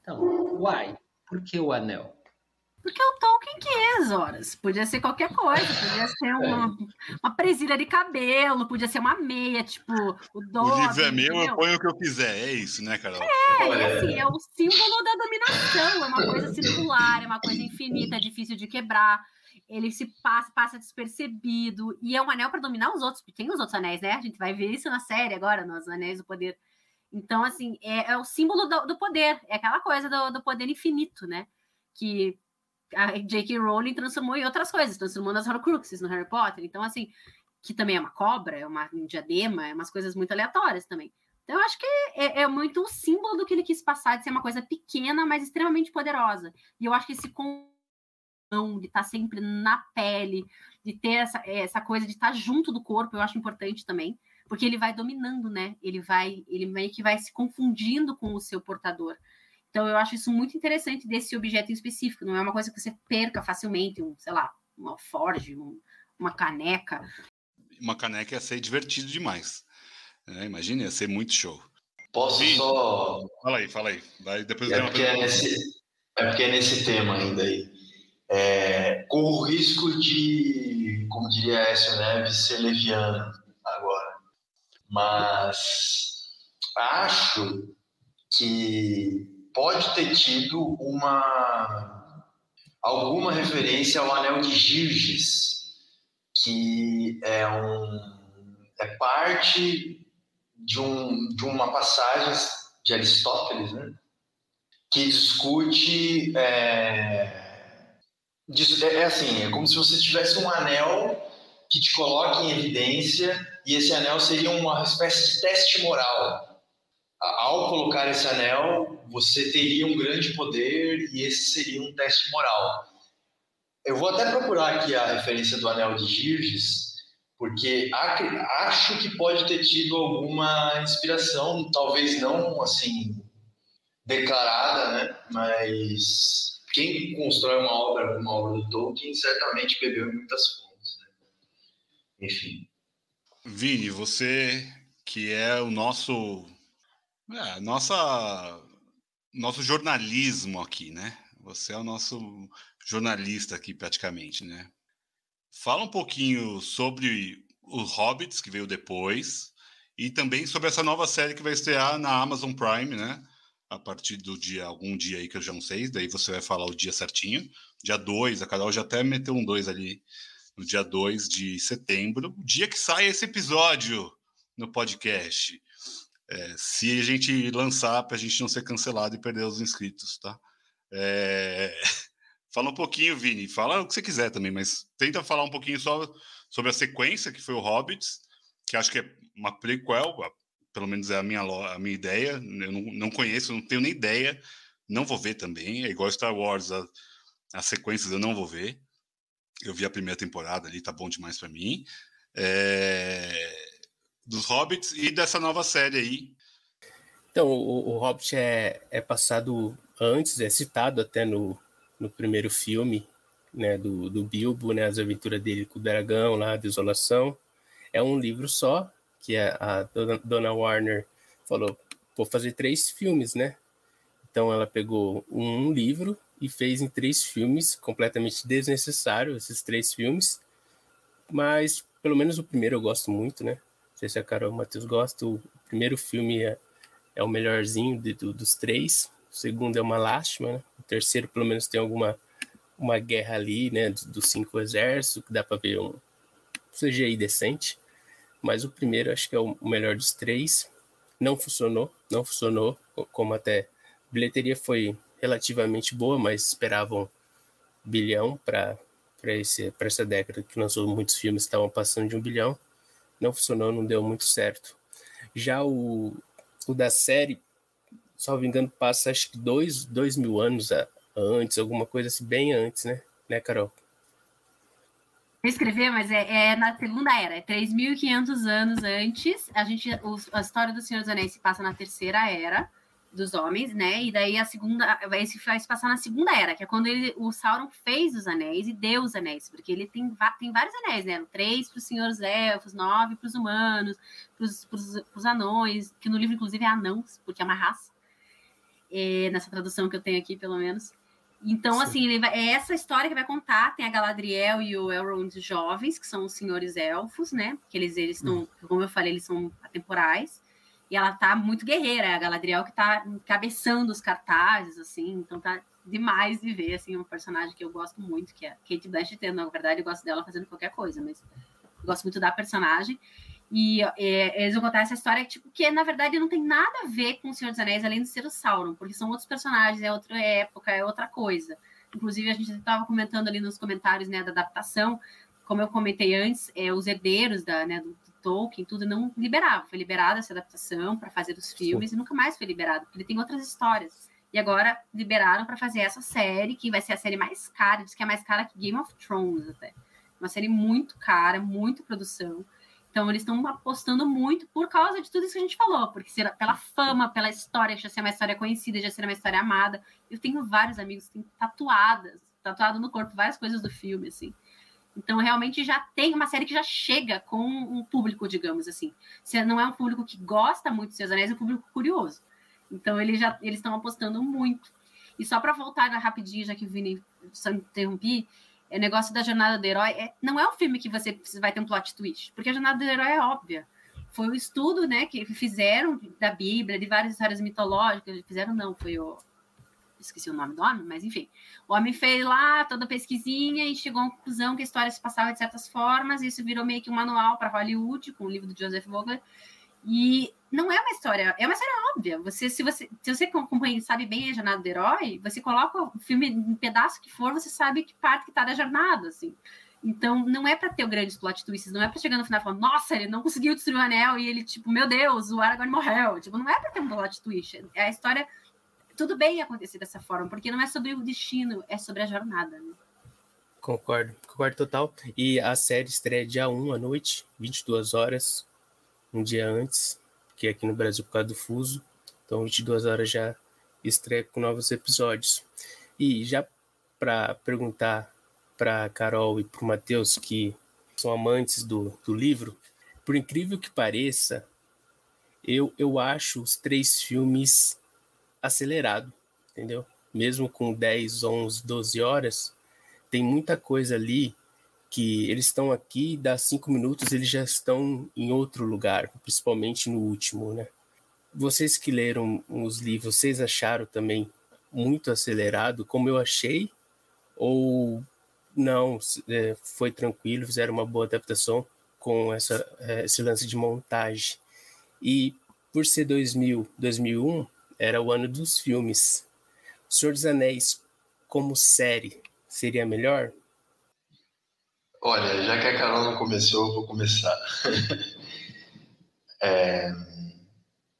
Então, why? Por que o anel? Porque o Tolkien quis, horas. Podia ser qualquer coisa, podia ser uma, uma presilha de cabelo, podia ser uma meia, tipo, o Dobby. O livro é meu, eu ponho o que eu quiser, é isso, né, Carol? É, e assim, é o símbolo da dominação, é uma coisa circular, é uma coisa infinita, é difícil de quebrar. Ele se passa, passa despercebido, e é um anel para dominar os outros, porque tem os outros anéis, né? A gente vai ver isso na série agora, nos Anéis do Poder. Então, assim, é, é o símbolo do, do, poder, é aquela coisa do, do poder infinito, né? Que a J.K. Rowling transformou em outras coisas, transformou nas Horcruxes no Harry Potter. Então, assim, que também é uma cobra, é uma um diadema, é umas coisas muito aleatórias também. Então, eu acho que é, é, muito o símbolo do que ele quis passar, de ser uma coisa pequena, mas extremamente poderosa. E eu acho que esse de estar tá sempre na pele, de ter essa, essa coisa de estar tá junto do corpo, eu acho importante também, porque ele vai dominando, né? Ele vai, ele meio que vai se confundindo com o seu portador. Então, eu acho isso muito interessante desse objeto em específico. Não é uma coisa que você perca facilmente, um, sei lá, uma forge, um, uma caneca. Uma caneca ia ser divertido demais. É, imagina, ia ser muito show. Posso só. Fala aí, fala aí. Vai, depois é, porque é, nesse, é porque é nesse tema ainda aí. É, com o risco de, como diria Écio Neves, ser leviano agora. Mas acho que pode ter tido uma alguma referência ao Anel de Girges, que é um é parte de, um, de uma passagem de Aristóteles, né? que discute é, é assim, é como se você tivesse um anel que te coloque em evidência e esse anel seria uma espécie de teste moral ao colocar esse anel, você teria um grande poder e esse seria um teste moral. Eu vou até procurar aqui a referência do anel de Girges, porque acho que pode ter tido alguma inspiração, talvez não assim declarada, né? Mas quem constrói uma obra, uma obra do Tolkien, certamente bebeu em muitas fontes. Né? Enfim. Vini, você que é o nosso é, nossa, nosso jornalismo aqui, né? Você é o nosso jornalista aqui, praticamente, né? Fala um pouquinho sobre os Hobbits, que veio depois, e também sobre essa nova série que vai estrear na Amazon Prime, né? A partir do dia, algum dia aí que eu já não sei, daí você vai falar o dia certinho. Dia 2, a Carol já até meteu um 2 ali, no dia 2 de setembro, dia que sai esse episódio no podcast. É, se a gente lançar para a gente não ser cancelado e perder os inscritos, tá? É... Fala um pouquinho, Vini. Fala o que você quiser também, mas tenta falar um pouquinho só sobre a sequência que foi o Hobbits, que acho que é uma prequel, pelo menos é a minha, a minha ideia. Eu não, não conheço, não tenho nem ideia. Não vou ver também. É igual Star Wars, a, as sequências eu não vou ver. Eu vi a primeira temporada ali, tá bom demais para mim. É... Dos Hobbits e dessa nova série aí. Então, o, o Hobbit é, é passado antes, é citado até no, no primeiro filme né, do, do Bilbo, né, as aventuras dele com o dragão lá, a desolação. É um livro só, que a, a dona, dona Warner falou, vou fazer três filmes, né? Então ela pegou um livro e fez em três filmes, completamente desnecessário esses três filmes, mas pelo menos o primeiro eu gosto muito, né? Não sei se a Carol Matheus gostam. O primeiro filme é, é o melhorzinho de, do, dos três, o segundo é uma lástima, né? O terceiro, pelo menos, tem alguma uma guerra ali, né? Dos, dos cinco exércitos, que dá para ver um CGI decente. Mas o primeiro, acho que é o melhor dos três. Não funcionou, não funcionou, como até a bilheteria foi relativamente boa, mas esperavam bilhão para para essa década que lançou muitos filmes estavam passando de um bilhão. Não funcionou, não deu muito certo. Já o, o da série, salvo engano, passa acho que dois, dois mil anos antes, alguma coisa assim, bem antes, né? Né, Carol? escrever, mas é, é, na segunda era, é 3.500 anos antes. A gente, os, a história do Senhor dos Anéis se passa na terceira era dos homens, né? E daí a segunda vai se faz passar na segunda era, que é quando ele, o Sauron fez os anéis e deu os anéis, porque ele tem, tem vários anéis, né? Três para os senhores elfos, nove para os humanos, para os anões, que no livro inclusive é anãos, porque é uma raça é, nessa tradução que eu tenho aqui, pelo menos. Então, Sim. assim, vai, é essa história que vai contar. Tem a Galadriel e o Elrond jovens, que são os senhores elfos, né? Que eles eles estão, hum. como eu falei, eles são atemporais. E ela tá muito guerreira, é a Galadriel que tá encabeçando os cartazes, assim. Então tá demais de ver, assim, um personagem que eu gosto muito, que é a Kate Blanchett. Na verdade, eu gosto dela fazendo qualquer coisa, mas eu gosto muito da personagem. E é, eles vão contar essa história tipo, que, na verdade, não tem nada a ver com o Senhor dos Anéis, além de ser o Sauron, porque são outros personagens, é outra época, é outra coisa. Inclusive, a gente estava comentando ali nos comentários né, da adaptação, como eu comentei antes, é, os herdeiros da, né, do Tolkien, tudo não liberavam. Foi liberada essa adaptação para fazer os filmes Sim. e nunca mais foi liberado, porque ele tem outras histórias. E agora liberaram para fazer essa série, que vai ser a série mais cara, diz que é mais cara que Game of Thrones até. Uma série muito cara, muito produção. Então, eles estão apostando muito por causa de tudo isso que a gente falou, porque será pela fama, pela história, já ser uma história conhecida, já ser uma história amada. Eu tenho vários amigos que têm tatuadas, tatuado no corpo, várias coisas do filme, assim. Então, realmente já tem uma série que já chega com um público, digamos assim. Se não é um público que gosta muito de Seus Anéis, é um público curioso. Então, eles já eles estão apostando muito. E só para voltar rapidinho, já que o Vini só interrompi, é negócio da jornada do herói. É, não é um filme que você vai ter um plot twist, porque a jornada do herói é óbvia. Foi o estudo, né, que fizeram da Bíblia, de várias histórias mitológicas. Fizeram, não, foi o. Esqueci o nome do homem, mas enfim. O homem fez lá toda a pesquisinha e chegou à conclusão que a história se passava de certas formas, e isso virou meio que um manual para Hollywood, com o livro do Joseph Vogler. E não é uma história, é uma história óbvia. Você, se você, se você acompanha sabe bem a jornada do herói, você coloca o filme em pedaço que for, você sabe que parte que tá da jornada, assim. Então, não é para ter o grande plot twists, não é para chegar no final e falar, nossa, ele não conseguiu destruir o anel e ele, tipo, meu Deus, o Aragorn morreu. Tipo, não é para ter um plot twist. É a história, tudo bem acontecer dessa forma, porque não é sobre o destino, é sobre a jornada. Né? Concordo, concordo total. E a série estreia dia 1 à noite, 22 horas, um dia antes, que é aqui no Brasil por causa do fuso. Então, 22 horas já estreia com novos episódios. E já para perguntar para Carol e para o Matheus, que são amantes do, do livro, por incrível que pareça, eu, eu acho os três filmes acelerado, entendeu? Mesmo com 10, 11, 12 horas, tem muita coisa ali que eles estão aqui, dá cinco minutos eles já estão em outro lugar, principalmente no último, né? Vocês que leram os livros, vocês acharam também muito acelerado, como eu achei? Ou não, é, foi tranquilo, fizeram uma boa adaptação com essa, é, esse lance de montagem? E por ser 2000, 2001, era o ano dos filmes. O Senhor dos Anéis, como série, seria melhor? Olha, já que a Carol não começou, eu vou começar. é...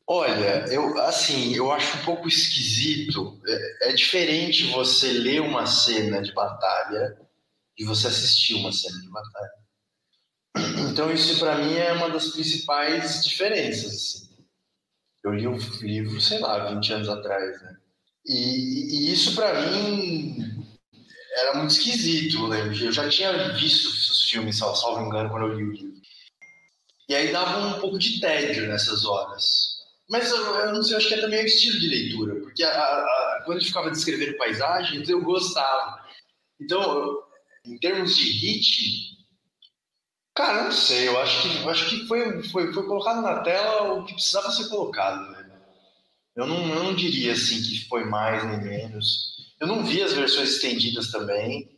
Olha, eu assim, eu acho um pouco esquisito. É, é, diferente você ler uma cena de batalha de você assistir uma cena de batalha. Então isso para mim é uma das principais diferenças. Assim. Eu li um livro, sei lá, 20 anos atrás, né? E, e isso para mim era muito esquisito, lembro. Eu já tinha visto os filmes, salvo, salvo engano, quando eu li o livro. E aí dava um pouco de tédio nessas horas. Mas eu, eu não sei, eu acho que é também o estilo de leitura, porque a, a, quando ficava descrevendo paisagens, eu gostava. Então, em termos de hit, cara, não sei, eu acho que, eu acho que foi, foi, foi colocado na tela o que precisava ser colocado. Né? Eu, não, eu não diria assim que foi mais nem menos. Eu não vi as versões estendidas também.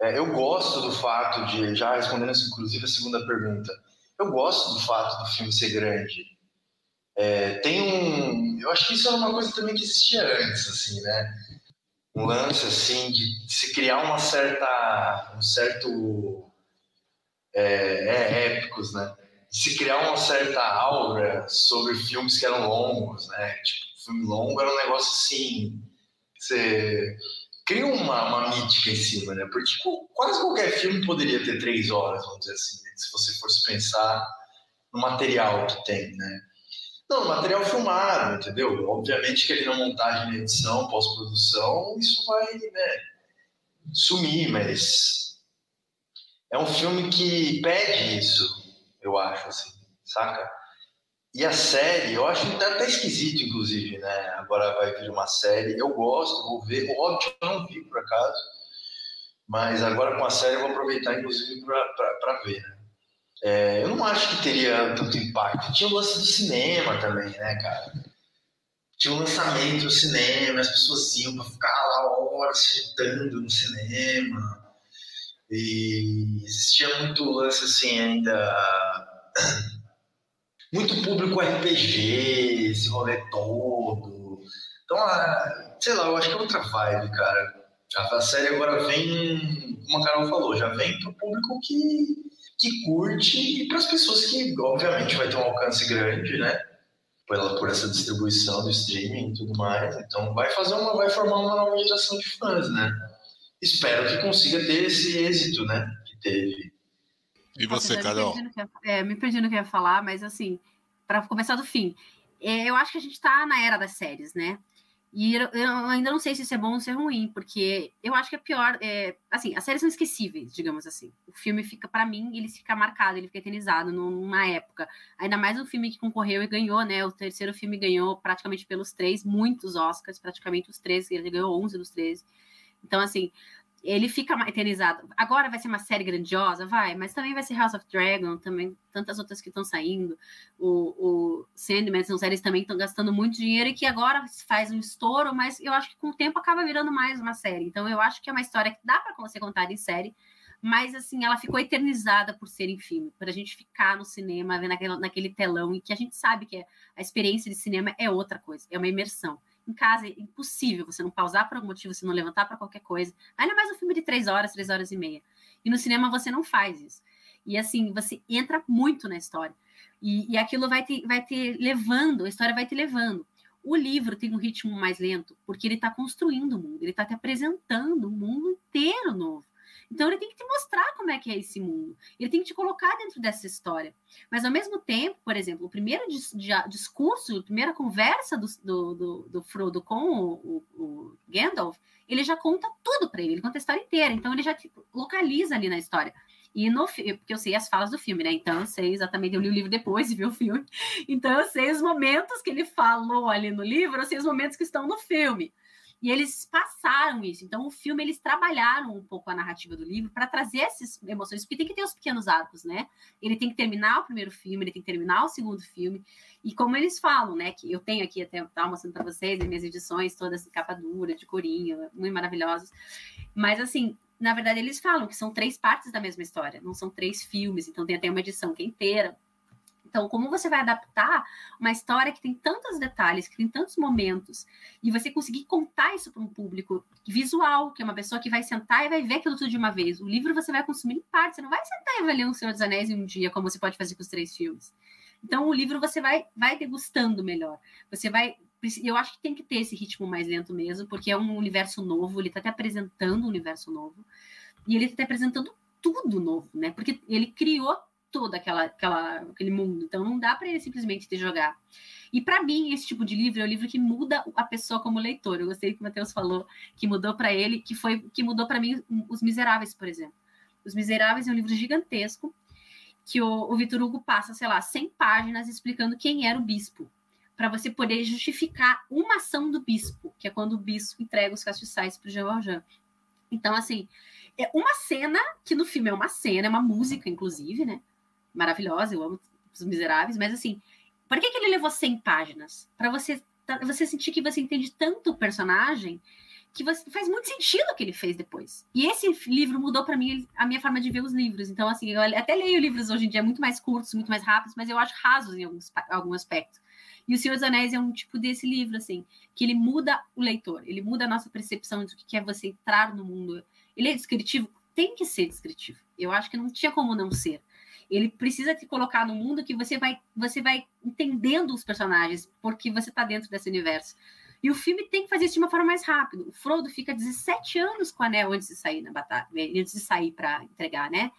É, eu gosto do fato de, já respondendo inclusive a segunda pergunta, eu gosto do fato do filme ser grande. É, tem um. Eu acho que isso era uma coisa também que existia antes, assim, né? Um lance assim de se criar uma certa. um certo. É, é, épicos, né? Se criar uma certa aura sobre filmes que eram longos, né? Tipo, filme longo era um negócio assim. Você cria uma, uma mítica em cima, né? Porque tipo, quase qualquer filme poderia ter três horas, vamos dizer assim, né? se você fosse pensar no material que tem, né? Não, material filmado, entendeu? Obviamente que ele na montagem, edição, pós-produção, isso vai né, sumir, mas é um filme que pede isso, eu acho, assim, saca? E a série, eu acho até, até esquisito, inclusive, né? Agora vai vir uma série, eu gosto, vou ver. O Hobbit eu não vi, por acaso, mas agora com a série eu vou aproveitar, inclusive, para ver, né? É, eu não acho que teria tanto impacto. Tinha o lance do cinema também, né, cara? Tinha o lançamento do cinema, as pessoas iam para ficar lá horas fritando no cinema. E existia muito lance assim ainda. Muito público RPG, esse rolê todo. Então, ah, sei lá, eu acho que é outra vibe, cara. A série agora vem, como a Carol falou, já vem pro público que que curte e para as pessoas que, obviamente, vai ter um alcance grande, né? Pela, por essa distribuição do streaming e tudo mais. Então, vai fazer uma, vai formar uma nova geração de fãs, né? Espero que consiga ter esse êxito, né? Que teve. E você, Carol? Me perdi, é, me perdi no que eu ia falar, mas assim, para começar do fim, é, eu acho que a gente está na era das séries, né? E eu, ainda não sei se isso é bom ou se é ruim, porque eu acho que é pior. É, assim, as séries são esquecíveis, digamos assim. O filme fica, para mim, ele fica marcado, ele fica eternizado numa época. Ainda mais o filme que concorreu e ganhou, né? O terceiro filme ganhou praticamente pelos três, muitos Oscars, praticamente os três, ele ganhou 11 dos 13. Então, assim, ele fica eternizado. Agora vai ser uma série grandiosa, vai, mas também vai ser House of Dragon, também tantas outras que estão saindo. O, o Sandman são séries também estão gastando muito dinheiro e que agora faz um estouro, mas eu acho que com o tempo acaba virando mais uma série. Então eu acho que é uma história que dá para você contar em série, mas assim, ela ficou eternizada por ser em filme, para a gente ficar no cinema, ver naquele, naquele telão, e que a gente sabe que a experiência de cinema é outra coisa, é uma imersão. Em casa é impossível você não pausar por algum motivo, você não levantar para qualquer coisa. Ainda mais um filme de três horas, três horas e meia. E no cinema você não faz isso. E assim, você entra muito na história. E, e aquilo vai te, vai te levando, a história vai te levando. O livro tem um ritmo mais lento, porque ele está construindo o mundo, ele está te apresentando o mundo inteiro novo. Então ele tem que te mostrar como é que é esse mundo. Ele tem que te colocar dentro dessa história. Mas ao mesmo tempo, por exemplo, o primeiro dis discurso, a primeira conversa do, do, do, do Frodo com o, o, o, Gandalf, ele já conta tudo para ele, ele conta a história inteira. Então ele já tipo, localiza ali na história. E no porque eu sei as falas do filme, né? Então eu sei exatamente, eu li o livro depois e vi o filme. Então eu sei os momentos que ele falou ali no livro, eu sei os momentos que estão no filme. E eles passaram isso. Então, o filme, eles trabalharam um pouco a narrativa do livro para trazer essas emoções, porque tem que ter os pequenos arcos, né? Ele tem que terminar o primeiro filme, ele tem que terminar o segundo filme. E como eles falam, né? Que eu tenho aqui até, tá mostrando para vocês, as minhas edições, todas de capa dura, de corinho, muito maravilhosas. Mas, assim, na verdade, eles falam que são três partes da mesma história, não são três filmes, então tem até uma edição que é inteira Então, como você vai adaptar uma história que tem tantos detalhes, que tem tantos momentos, e você conseguir contar isso para um público visual, que é uma pessoa que vai sentar e vai ver aquilo tudo de uma vez. O livro você vai consumir em parte, você não vai sentar e avaliar O Senhor dos Anéis em um dia, como você pode fazer com os três filmes. Então, o livro você vai, vai degustando melhor. Você vai. Eu acho que tem que ter esse ritmo mais lento mesmo, porque é um universo novo, ele está te apresentando um universo novo, e ele está te apresentando tudo novo, né? Porque ele criou todo aquela, aquela, aquele mundo. Então não dá para ele simplesmente te jogar. E para mim, esse tipo de livro é o livro que muda a pessoa como leitor. Eu gostei que o Matheus falou que mudou para ele, que foi que mudou para mim Os Miseráveis, por exemplo. Os Miseráveis é um livro gigantesco que o, o Vitor Hugo passa, sei lá, 100 páginas explicando quem era o bispo, para você poder justificar uma ação do bispo, que é quando o bispo entrega os castiçais para o Jean Valjean. Então, assim, é uma cena que no filme é uma cena, é uma música, inclusive, né? Maravilhosa, eu amo Os Miseráveis, mas assim, por que, que ele levou 100 páginas? Para você, você sentir que você entende tanto o personagem que você, faz muito sentido o que ele fez depois. E esse livro mudou para mim a minha forma de ver os livros. Então, assim, eu até leio livros hoje em dia muito mais curtos, muito mais rápidos, mas eu acho rasos em alguns, algum aspecto. E O Senhor dos Anéis é um tipo desse livro, assim, que ele muda o leitor, ele muda a nossa percepção do que é você entrar no mundo. Ele é descritivo? Tem que ser descritivo. Eu acho que não tinha como não ser. Ele precisa te colocar no mundo que você vai, você vai entendendo os personagens, porque você está dentro desse universo. E o filme tem que fazer isso de uma forma mais rápida. O Frodo fica 17 anos com o anel antes de sair na batalha, antes de sair para entregar, né?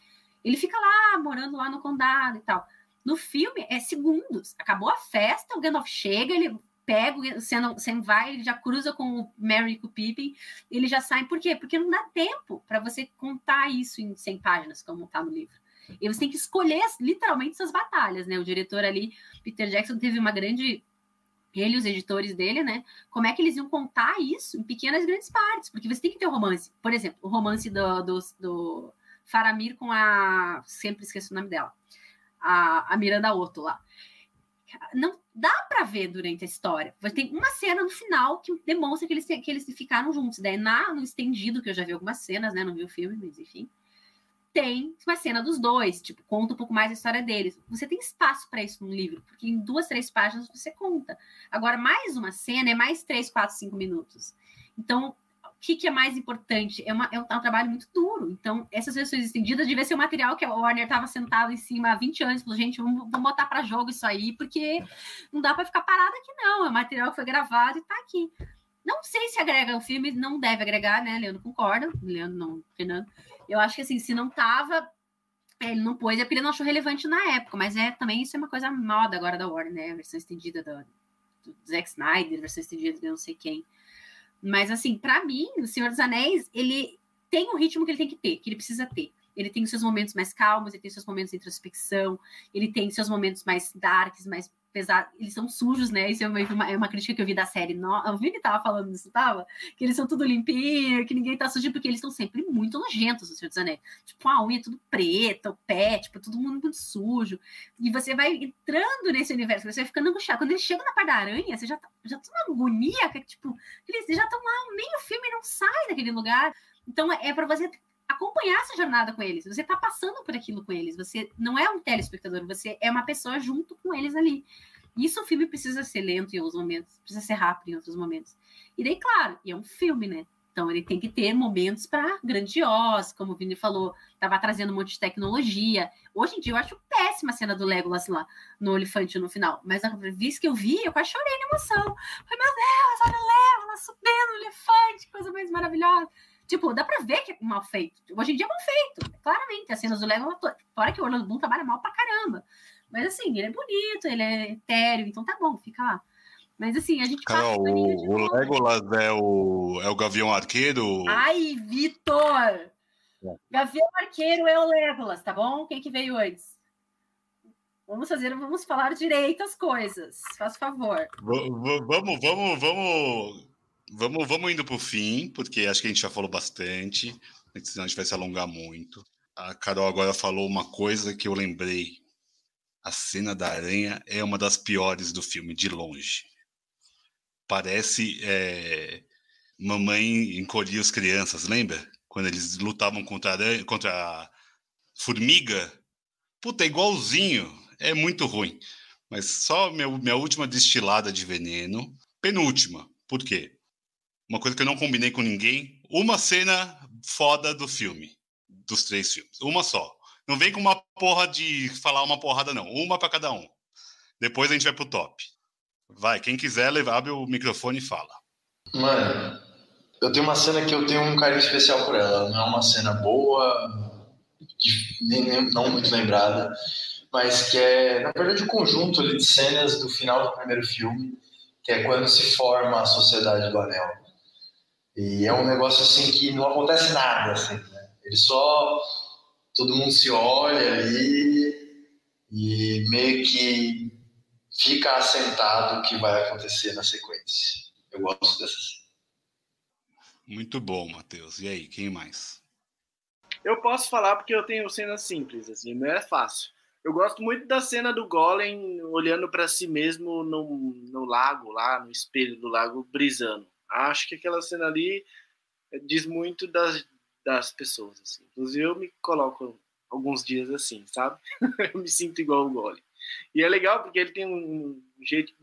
Ele fica lá, morando lá no condado e tal. No filme, é segundos. Acabou a festa, o Gandalf chega, ele pega, o Sam vai, ele já cruza com o Merry e com o Pippin, ele já sai. Por quê? Porque não dá tempo para você contar isso em 100 páginas, como está no livro. E você tem que escolher, literalmente, suas batalhas, né? O diretor ali, Peter Jackson, teve uma grande ele e os editores dele, né? Como é que eles iam contar isso em pequenas e grandes partes? Porque você tem que ter o um romance. Por exemplo, o romance do, do, do Faramir com a. Sempre esqueço o nome dela a, a Miranda Otto lá. Não dá para ver durante a história. Tem uma cena no final que demonstra que eles, que eles ficaram juntos. Daí, na, no estendido, que eu já vi algumas cenas, né? Não vi o filme, mas enfim. Tem uma cena dos dois, tipo, conta um pouco mais a história deles. Você tem espaço para isso no livro, porque em duas, três páginas você conta. Agora, mais uma cena é mais três, quatro, cinco minutos. Então, que, que é mais importante? É, uma, é, um, é, um, trabalho muito duro. Então, essas versões estendidas devia ser um material que a Warner estava sentado em cima há 20 anos. Falou, gente, vamos, vamos botar para jogo isso aí, porque não dá para ficar parado aqui, não. É material que foi gravado e está aqui. Não sei se agrega o filme, não deve agregar, né? Leandro concorda. Leandro não, Fernando. Eu acho que assim, se não tava, é, ele não pôs, é porque ele não achou relevante na época, mas é também isso é uma coisa moda agora da Warner, né? A versão estendida do, do Zack Snyder, versão estendida de não sei quem. Mas, assim, para mim, O Senhor dos Anéis, ele tem o ritmo que ele tem que ter, que ele precisa ter. Ele tem os seus momentos mais calmos, ele tem seus momentos de introspecção, ele tem seus momentos mais darks, mais pesados. Eles são sujos, né? Isso é uma, é uma crítica que eu vi da série. No... O Vini tava falando isso, tava? Que eles são tudo limpinho, que ninguém tá sujo, porque eles estão sempre muito nojentos, o Senhor dos Anéis. Tipo, a unha tudo preta, o pé, tipo, todo mundo muito sujo. E você vai entrando nesse universo, você vai ficando angustiado. Quando eles chegam na parte da aranha, você já tá, já tá uma agonia, que, tipo, eles já estão lá meio filme e não sai daquele lugar. Então, é para você acompanhar essa jornada com eles. Você está passando por aquilo com eles. Você não é um telespectador, você é uma pessoa junto com eles ali. Isso o filme precisa ser lento em alguns momentos, precisa ser rápido em outros momentos. E daí, claro, é um filme, né? Então ele tem que ter momentos para grandiosos, como o Vini falou, estava trazendo um monte de tecnologia. Hoje em dia eu acho péssima a cena do Legolas lá no elefante no final, mas a vez que eu vi, eu quase chorei de emoção. Falei, meu Deus, olha o Legolas subindo o elefante, coisa mais maravilhosa. Tipo, dá pra ver que é mal feito. Hoje em dia é mal feito, claramente. As cenas do Lego, fora que o Orlando Bloom trabalha mal pra caramba. Mas assim, ele é bonito, ele é etéreo, então tá bom, fica lá. Mas assim, a gente Carol, o, o Legolas é o, é o Gavião Arqueiro? Ai, Vitor! É. Gavião Arqueiro é o Legolas, tá bom? Quem que veio antes? Vamos fazer, vamos falar direito as coisas. Faz favor. V vamos, vamos, vamos Vamos, vamos indo para o fim, porque acho que a gente já falou bastante, senão a gente vai se alongar muito. A Carol agora falou uma coisa que eu lembrei. A cena da aranha é uma das piores do filme, de longe. Parece é, mamãe encolhia as crianças, lembra? Quando eles lutavam contra a, aranha, contra a formiga. Puta, é igualzinho. É muito ruim. Mas só meu, minha última destilada de veneno. Penúltima. Por quê? Uma coisa que eu não combinei com ninguém. Uma cena foda do filme. Dos três filmes. Uma só. Não vem com uma porra de falar uma porrada, não. Uma para cada um. Depois a gente vai pro top. Vai, quem quiser, abre o microfone e fala. Mano, eu tenho uma cena que eu tenho um carinho especial por ela. Não é uma cena boa, nem, não muito lembrada, mas que é, na verdade, o um conjunto de cenas do final do primeiro filme, que é quando se forma a Sociedade do Anel. E é um negócio assim que não acontece nada, assim, né? Ele só. Todo mundo se olha ali e meio que fica assentado o que vai acontecer na sequência. Eu gosto dessa cena. Muito bom, Matheus. E aí, quem mais? Eu posso falar porque eu tenho cenas simples, assim, não é fácil. Eu gosto muito da cena do Golem olhando para si mesmo no, no lago, lá no espelho do lago, brisando. Acho que aquela cena ali diz muito das, das pessoas. Assim. Inclusive, eu me coloco alguns dias assim, sabe? eu me sinto igual o Golem. E é legal porque ele tem um jeito.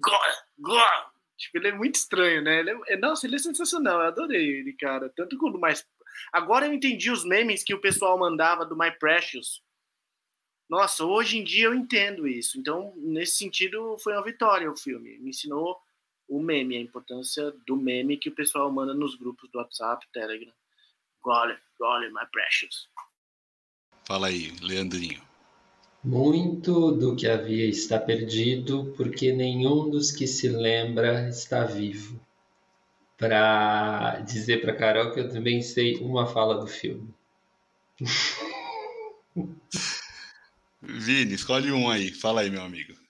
Tipo, ele é muito estranho, né? Ele é, nossa, ele é sensacional. Eu adorei ele, cara. Tanto quanto mais. Agora eu entendi os memes que o pessoal mandava do My Precious. Nossa, hoje em dia eu entendo isso. Então, nesse sentido, foi uma vitória o filme. Me ensinou o meme, a importância do meme que o pessoal manda nos grupos do WhatsApp, Telegram. Golem, Golem, My Precious. Fala aí, Leandrinho. Muito do que havia está perdido, porque nenhum dos que se lembra está vivo. Para dizer para Carol que eu também sei uma fala do filme. Vini, escolhe um aí. Fala aí, meu amigo.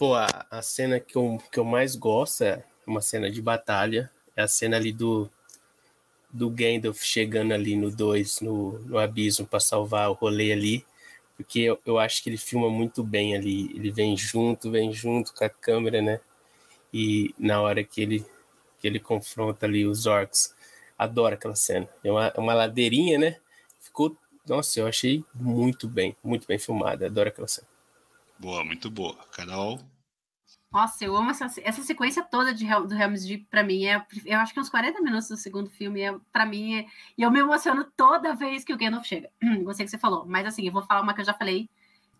Pô, a, a cena que eu, que eu mais gosto é uma cena de batalha. É a cena ali do, do Gandalf chegando ali no 2, no, no abismo, para salvar o rolê ali porque eu, eu, acho que ele filma muito bem ali. Ele vem junto, vem junto com a câmera, né? E na hora que ele, que ele confronta ali os orcs, adoro aquela cena. É uma, é uma ladeirinha, né? Ficou, nossa, eu achei muito bem, muito bem filmada. Adoro aquela cena. Boa, muito boa. Carol? Nossa, eu amo essa, essa sequência toda de, do Helm's Deep, pra mim, é, eu acho que é uns 40 minutos do segundo filme, é, pra mim, é, e eu me emociono toda vez que o Gandalf chega. Gostei que você falou, mas assim, eu vou falar uma que eu já falei,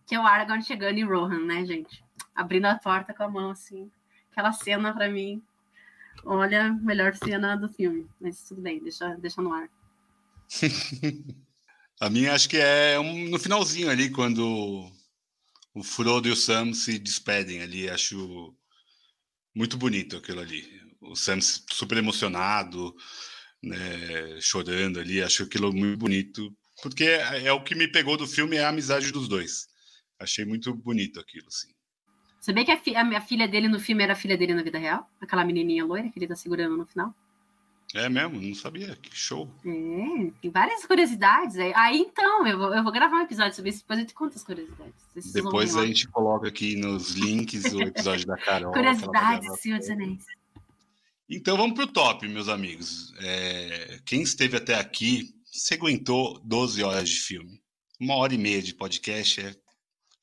que é o Aragorn chegando em Rohan, né, gente? Abrindo a porta com a mão, assim. Aquela cena, pra mim, olha, melhor cena do filme. Mas tudo bem, deixa, deixa no ar. a minha acho que é um, no finalzinho ali, quando o Frodo e o Sam se despedem ali. Acho muito bonito aquilo ali. O Sam super emocionado, né, chorando ali. Acho aquilo muito bonito, porque é, é, o que me pegou do filme é a amizade dos dois. Achei muito bonito aquilo, sim. Sabia que a, fi a, filha dele no filme era a filha dele na vida real? Aquela menininha loira que ele tá segurando no final? É mesmo? Não sabia. Que show. Tem várias curiosidades. Aí, então, eu vou, eu vou gravar um episódio sobre isso, depois eu te conto as curiosidades. Vocês depois a gente coloca aqui nos links o episódio da Carol. Curiosidades, Senhor dos Anéis. Então vamos para o top, meus amigos. É, quem esteve até aqui, se aguentou 12 horas de filme. Uma hora e meia de podcast é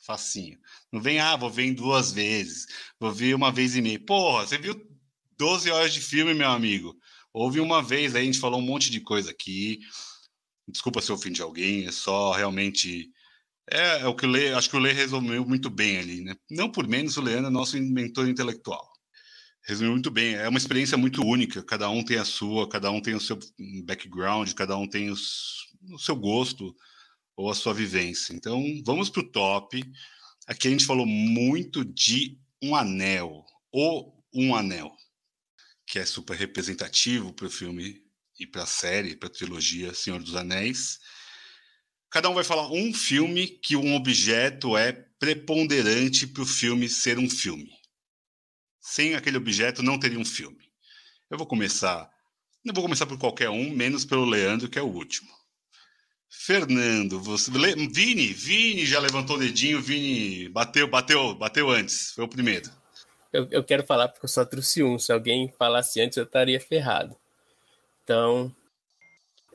facinho. Não vem, ah, vou ver em duas vezes, vou ver uma vez e meia. Porra, você viu 12 horas de filme, meu amigo? Houve uma vez aí, a gente falou um monte de coisa aqui. Desculpa se eu ofendi alguém, é só realmente. É, é o que o Lê, acho que o Lê resumiu muito bem ali, né? Não por menos o Leandro é nosso mentor intelectual. Resumiu muito bem. É uma experiência muito única. Cada um tem a sua, cada um tem o seu background, cada um tem os, o seu gosto ou a sua vivência. Então, vamos para o top. Aqui a gente falou muito de um anel, ou um anel que é super representativo para o filme e para a série, para a trilogia Senhor dos Anéis. Cada um vai falar um filme que um objeto é preponderante para o filme ser um filme. Sem aquele objeto não teria um filme. Eu vou começar, não vou começar por qualquer um, menos pelo Leandro, que é o último. Fernando, você, Vini, Vini já levantou o dedinho, Vini bateu, bateu, bateu antes, foi o primeiro eu, eu quero falar porque eu só trouxe um. Se alguém falasse antes, eu estaria ferrado. Então,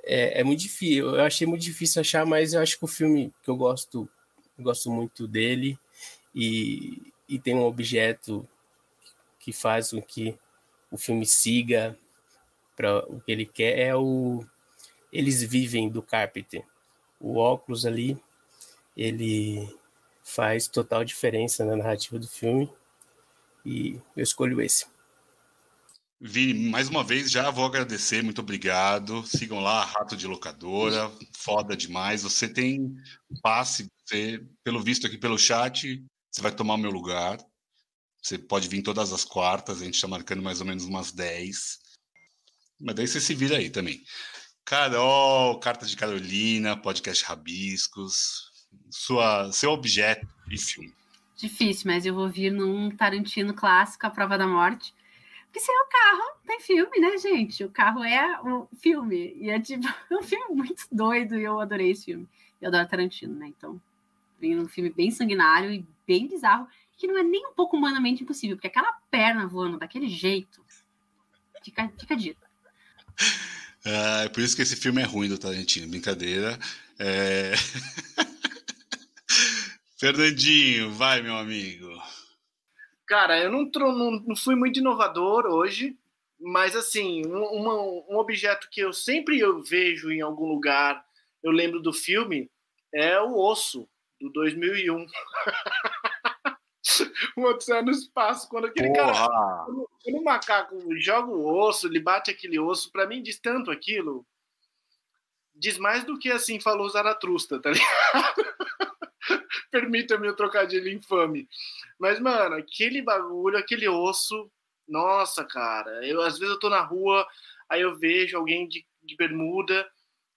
é, é, muito difícil. Eu achei muito difícil achar, mas eu acho que o filme que eu gosto, eu gosto muito dele e, e tem um objeto que faz com que o filme siga para o que ele quer é o eles vivem do Carpenter. O óculos ali, ele faz total diferença na narrativa do filme e eu escolho esse. Vini, mais uma vez já vou agradecer, muito obrigado. Sigam lá, Rato de Locadora, foda demais. Você tem passe, você, pelo visto aqui pelo chat, você vai tomar meu lugar. Você pode vir todas as quartas, a gente está marcando mais ou menos umas 10. Mas daí você se vira aí também. Carol, Carta de Carolina, podcast Rabiscos, sua, seu objeto e filme. Difícil, mas eu vou vir num Tarantino clássico, A Prova da Morte. Porque sem o carro tem filme, né, gente? O carro é o filme. E é tipo um filme muito doido e eu adorei esse filme. Eu adoro Tarantino, né? Então, vem num filme bem sanguinário e bem bizarro, que não é nem um pouco humanamente impossível, porque aquela perna voando daquele jeito. Fica, fica dito. É, por isso que esse filme é ruim do Tarantino, brincadeira. É... Fernandinho, vai, meu amigo. Cara, eu não, não, não fui muito inovador hoje, mas assim, um, uma, um objeto que eu sempre eu vejo em algum lugar, eu lembro do filme, é o osso, do 2001. o Odisseia no Espaço, quando aquele Porra. cara. Quando, o macaco joga o osso, ele bate aquele osso, para mim diz tanto aquilo. Diz mais do que assim falou Zaratrusta, tá ligado? Permita-me o trocadilho infame. Mas, mano, aquele bagulho, aquele osso, nossa, cara. Eu, às vezes eu tô na rua, aí eu vejo alguém de, de bermuda,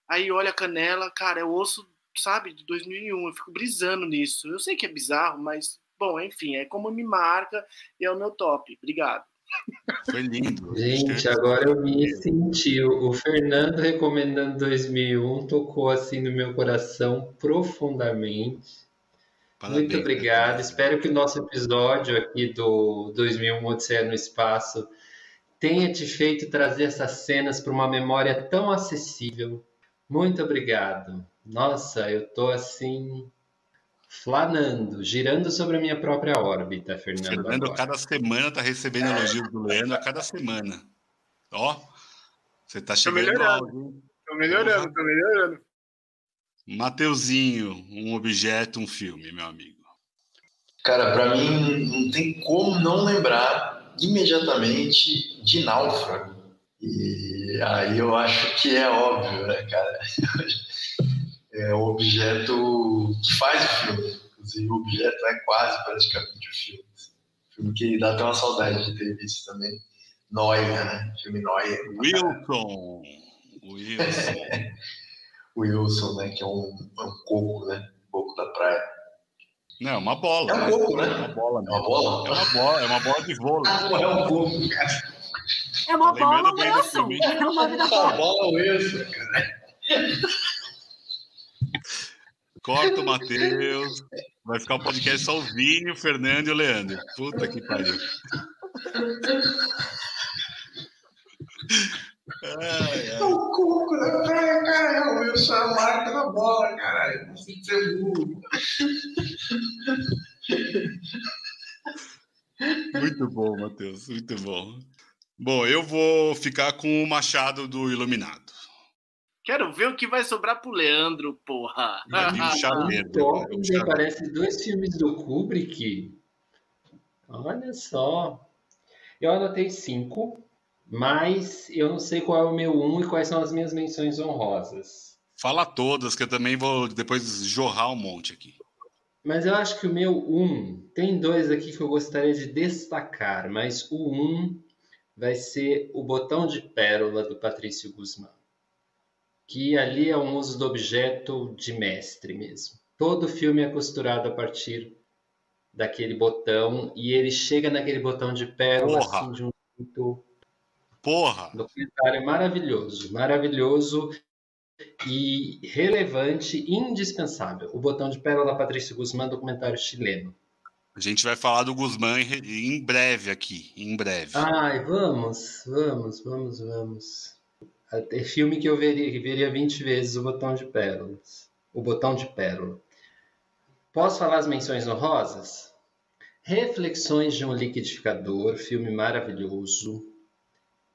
aí olha a canela, cara, é o osso, sabe, de 2001. Eu fico brisando nisso. Eu sei que é bizarro, mas, bom, enfim, é como me marca e é o meu top. Obrigado. Foi lindo. Gente, agora eu me senti. O Fernando recomendando 2001 tocou assim no meu coração profundamente. Parabéns, Muito obrigado. Espero que o nosso episódio aqui do 2001 Odisseia no Espaço tenha te feito trazer essas cenas para uma memória tão acessível. Muito obrigado. Nossa, eu tô assim flanando, girando sobre a minha própria órbita, Fernando. Fernando, agora. cada semana tá recebendo elogios do Leandro a cada semana. Ó, você tá chegando. Tô melhorando, tô melhorando, tô melhorando. Mateuzinho, um objeto, um filme, meu amigo. Cara, para mim não tem como não lembrar imediatamente de Náufrago. E aí eu acho que é óbvio, né, cara? É o objeto que faz o filme. Inclusive, o objeto é quase praticamente o filme. Filme que dá até uma saudade de ter visto também. Noia, né? Filme Noia. Wilson! Wilson. Wilson, né? Que é um, é um coco, né? Um coco da praia. Não, é uma bola. É um coco, né? É uma bola, É uma bola? É uma bola, é uma bola de vôlei. Ah, é um coco, cara. É uma bola Wilson. É uma vida bola. bola Wilson, cara. Corta o Matheus. Vai ficar o podcast só o Vini, o Fernando e o Leandro. Puta que pariu. Ai, ai. O coco da praia, cara. O Wilson é a marca da bola, caralho. Não que ser burro. Muito bom, Matheus. Muito bom. Bom, eu vou ficar com o machado do Iluminado. Quero ver o que vai sobrar pro Leandro, porra. Um. Top, me parece dois filmes do Kubrick. Olha só. Eu anotei cinco. Mas eu não sei qual é o meu um e quais são as minhas menções honrosas. Fala todas, que eu também vou depois jorrar um monte aqui. Mas eu acho que o meu um tem dois aqui que eu gostaria de destacar, mas o um vai ser o botão de pérola do Patrício Guzmán, que ali é um uso do objeto de mestre mesmo. Todo filme é costurado a partir daquele botão e ele chega naquele botão de pérola assim, de um jeito Porra! Documentário maravilhoso, maravilhoso e relevante, indispensável. O Botão de Pérola Patrício Guzmán, documentário chileno. A gente vai falar do Guzmán em breve aqui, em breve. Ai, vamos, vamos, vamos, vamos. É filme que eu veria, veria 20 vezes o Botão de Pérolas. O Botão de Pérola. Posso falar as menções honrosas? Reflexões de um Liquidificador, filme maravilhoso,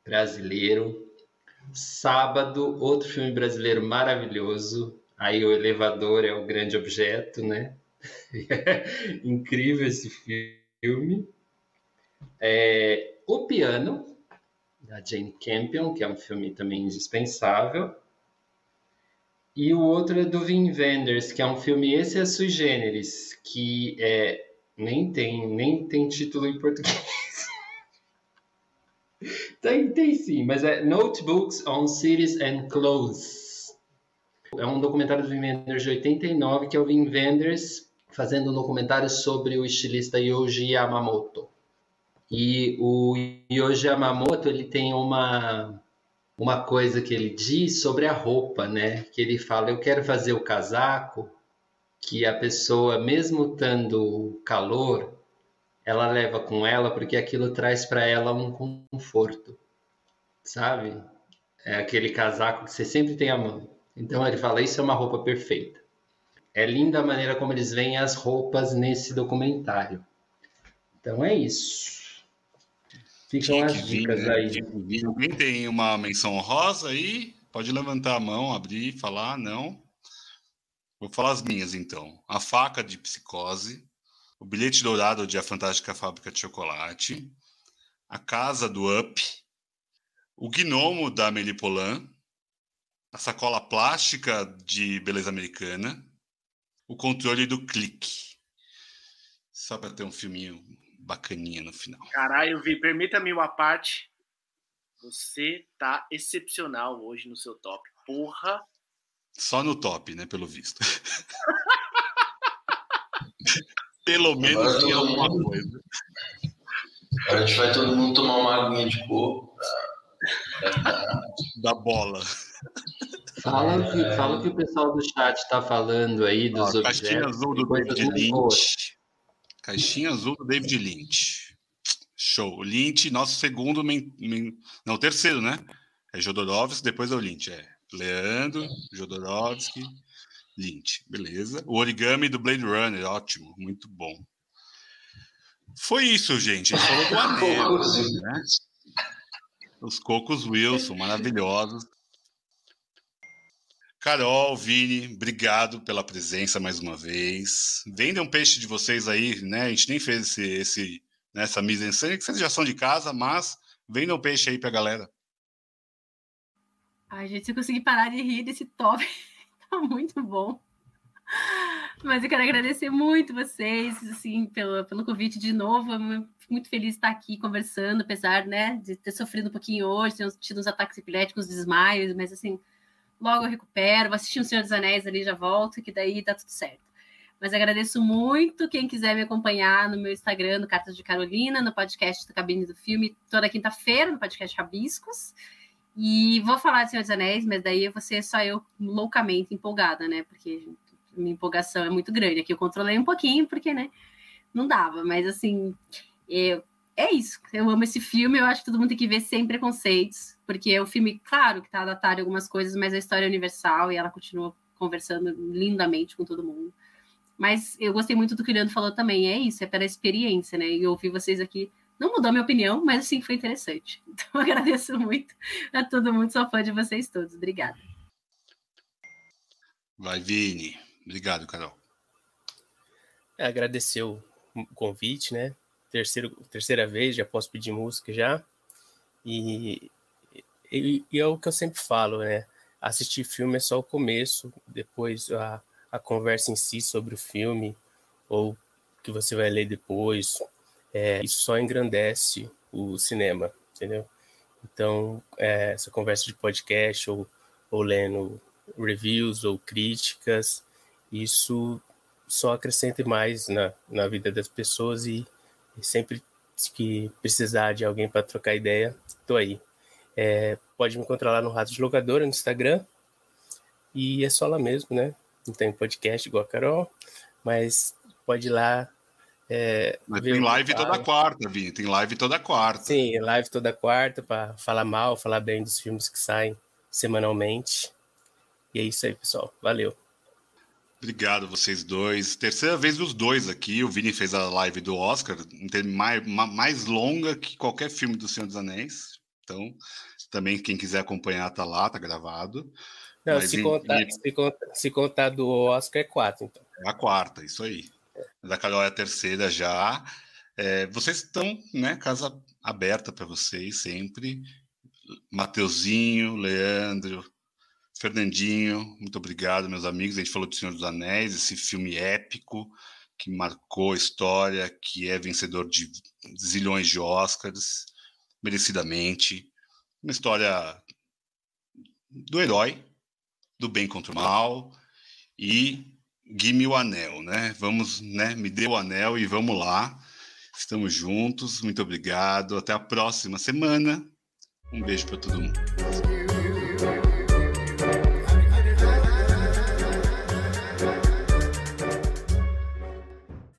brasileiro. Sábado, outro filme brasileiro maravilhoso. Aí o elevador é o grande objeto, né? Incrível esse filme. É, o Piano, da Jane Campion, que é um filme também indispensável. E o outro é do Wim Wenders, que é um filme, esse é sui generis, que é, nem, tem, nem tem título em português. tem, tem sim, mas é Notebooks on Cities and Clothes. É um documentário do Wim Wenders de 89, que é o Wim Wenders fazendo um documentário sobre o estilista Yoji Yamamoto. E o Yoji Yamamoto, ele tem uma uma coisa que ele diz sobre a roupa, né? Que ele fala: eu quero fazer o casaco que a pessoa, mesmo tendo calor, ela leva com ela porque aquilo traz para ela um conforto, sabe? É aquele casaco que você sempre tem à mão. Então ele fala: isso é uma roupa perfeita. É linda a maneira como eles veem as roupas nesse documentário. Então é isso. Ficam as dicas vir, né? aí. Alguém tem uma menção rosa aí? Pode levantar a mão, abrir, falar, não. Vou falar as minhas então. A faca de psicose, o bilhete dourado de A Fantástica Fábrica de Chocolate, a casa do Up, o gnomo da Amélie Poulain, a sacola plástica de Beleza Americana, o controle do clique. Só para ter um filminho bacaninha no final. Caralho, Vi, permita-me uma parte. Você tá excepcional hoje no seu top. Porra. Só no top, né? Pelo visto. Pelo menos tinha alguma mundo... coisa. Agora a gente vai todo mundo tomar uma aguinha de coco. Da bola. Fala, que, fala que o pessoal do chat está falando aí dos Ó, objetos. Caixinha azul do David Lynch. Caixinha azul do David Lynch. Show. O Lynch, nosso segundo. Men, men, não, terceiro, né? É Jodorowsky, depois é o Lynch. É Leandro, Jodorowsky, Lynch. Beleza. O origami do Blade Runner, ótimo, muito bom. Foi isso, gente. Gente falou do anel. né? Os cocos Wilson, maravilhosos. Carol, Vini, obrigado pela presença mais uma vez. Vendam um peixe de vocês aí, né? A gente nem fez esse, esse nessa mise en scène, que vocês já são de casa, mas vendam um peixe aí pra galera. Ai, gente, se eu conseguir parar de rir desse top, tá muito bom. Mas eu quero agradecer muito vocês, assim, pelo, pelo convite de novo. Eu muito feliz de estar aqui conversando, apesar, né, de ter sofrido um pouquinho hoje, ter tido uns ataques epiléticos, desmaios, mas assim, logo eu recupero, vou assistir o Senhor dos Anéis ali, já volto, que daí dá tudo certo. Mas agradeço muito quem quiser me acompanhar no meu Instagram, no Cartas de Carolina, no podcast da Cabine do Filme, toda quinta-feira, no podcast Rabiscos. E vou falar de Senhor dos Anéis, mas daí ser só eu loucamente empolgada, né? Porque minha empolgação é muito grande. Aqui eu controlei um pouquinho, porque, né? Não dava, mas assim, eu, é isso. Eu amo esse filme, eu acho que todo mundo tem que ver sem preconceitos, porque é um filme, claro, que está adaptado em algumas coisas, mas a história é universal e ela continua conversando lindamente com todo mundo. Mas eu gostei muito do que o Leandro falou também, é isso, é pela experiência, né? E ouvir vocês aqui não mudou minha opinião, mas sim foi interessante. Então agradeço muito a todo mundo, sou fã de vocês todos. Obrigada. Vai, Vini. Obrigado, Carol. É, agradecer o convite, né? terceiro, terceira vez, já posso pedir música já. E, e, e, é o que eu sempre falo, né? Assistir filme é só o começo, depois a, a conversa em si sobre o filme, ou que você vai ler depois, é, isso só engrandece o cinema, entendeu? Então, é, essa conversa de podcast ou, ou lendo reviews ou críticas, isso só acrescenta mais na, na vida das pessoas e e sempre que precisar de alguém para trocar ideia, estou aí. É, pode me encontrar lá no Rato de Locadora, no Instagram. E é só lá mesmo, né? Não tem podcast igual a Carol, mas pode ir lá. É, mas tem live toda quarta, Vini. Tem live toda quarta. Sim, live toda quarta para falar mal, falar bem dos filmes que saem semanalmente. E é isso aí, pessoal. Valeu. Obrigado, vocês dois. Terceira vez os dois aqui. O Vini fez a live do Oscar, mais, mais longa que qualquer filme do Senhor dos Anéis. Então, também quem quiser acompanhar tá lá, tá gravado. Não, se, em, contar, se, contar, se contar do Oscar é quatro, então. É a quarta, isso aí. Da Carol é a terceira já. É, vocês estão, né, casa aberta para vocês sempre. Mateuzinho, Leandro, Fernandinho, muito obrigado, meus amigos. A gente falou do Senhor dos Anéis, esse filme épico que marcou a história, que é vencedor de zilhões de Oscars, merecidamente. Uma história do herói, do bem contra o mal e Give o anel, né? Vamos, né? Me dê o anel e vamos lá. Estamos juntos. Muito obrigado. Até a próxima semana. Um beijo para todo mundo.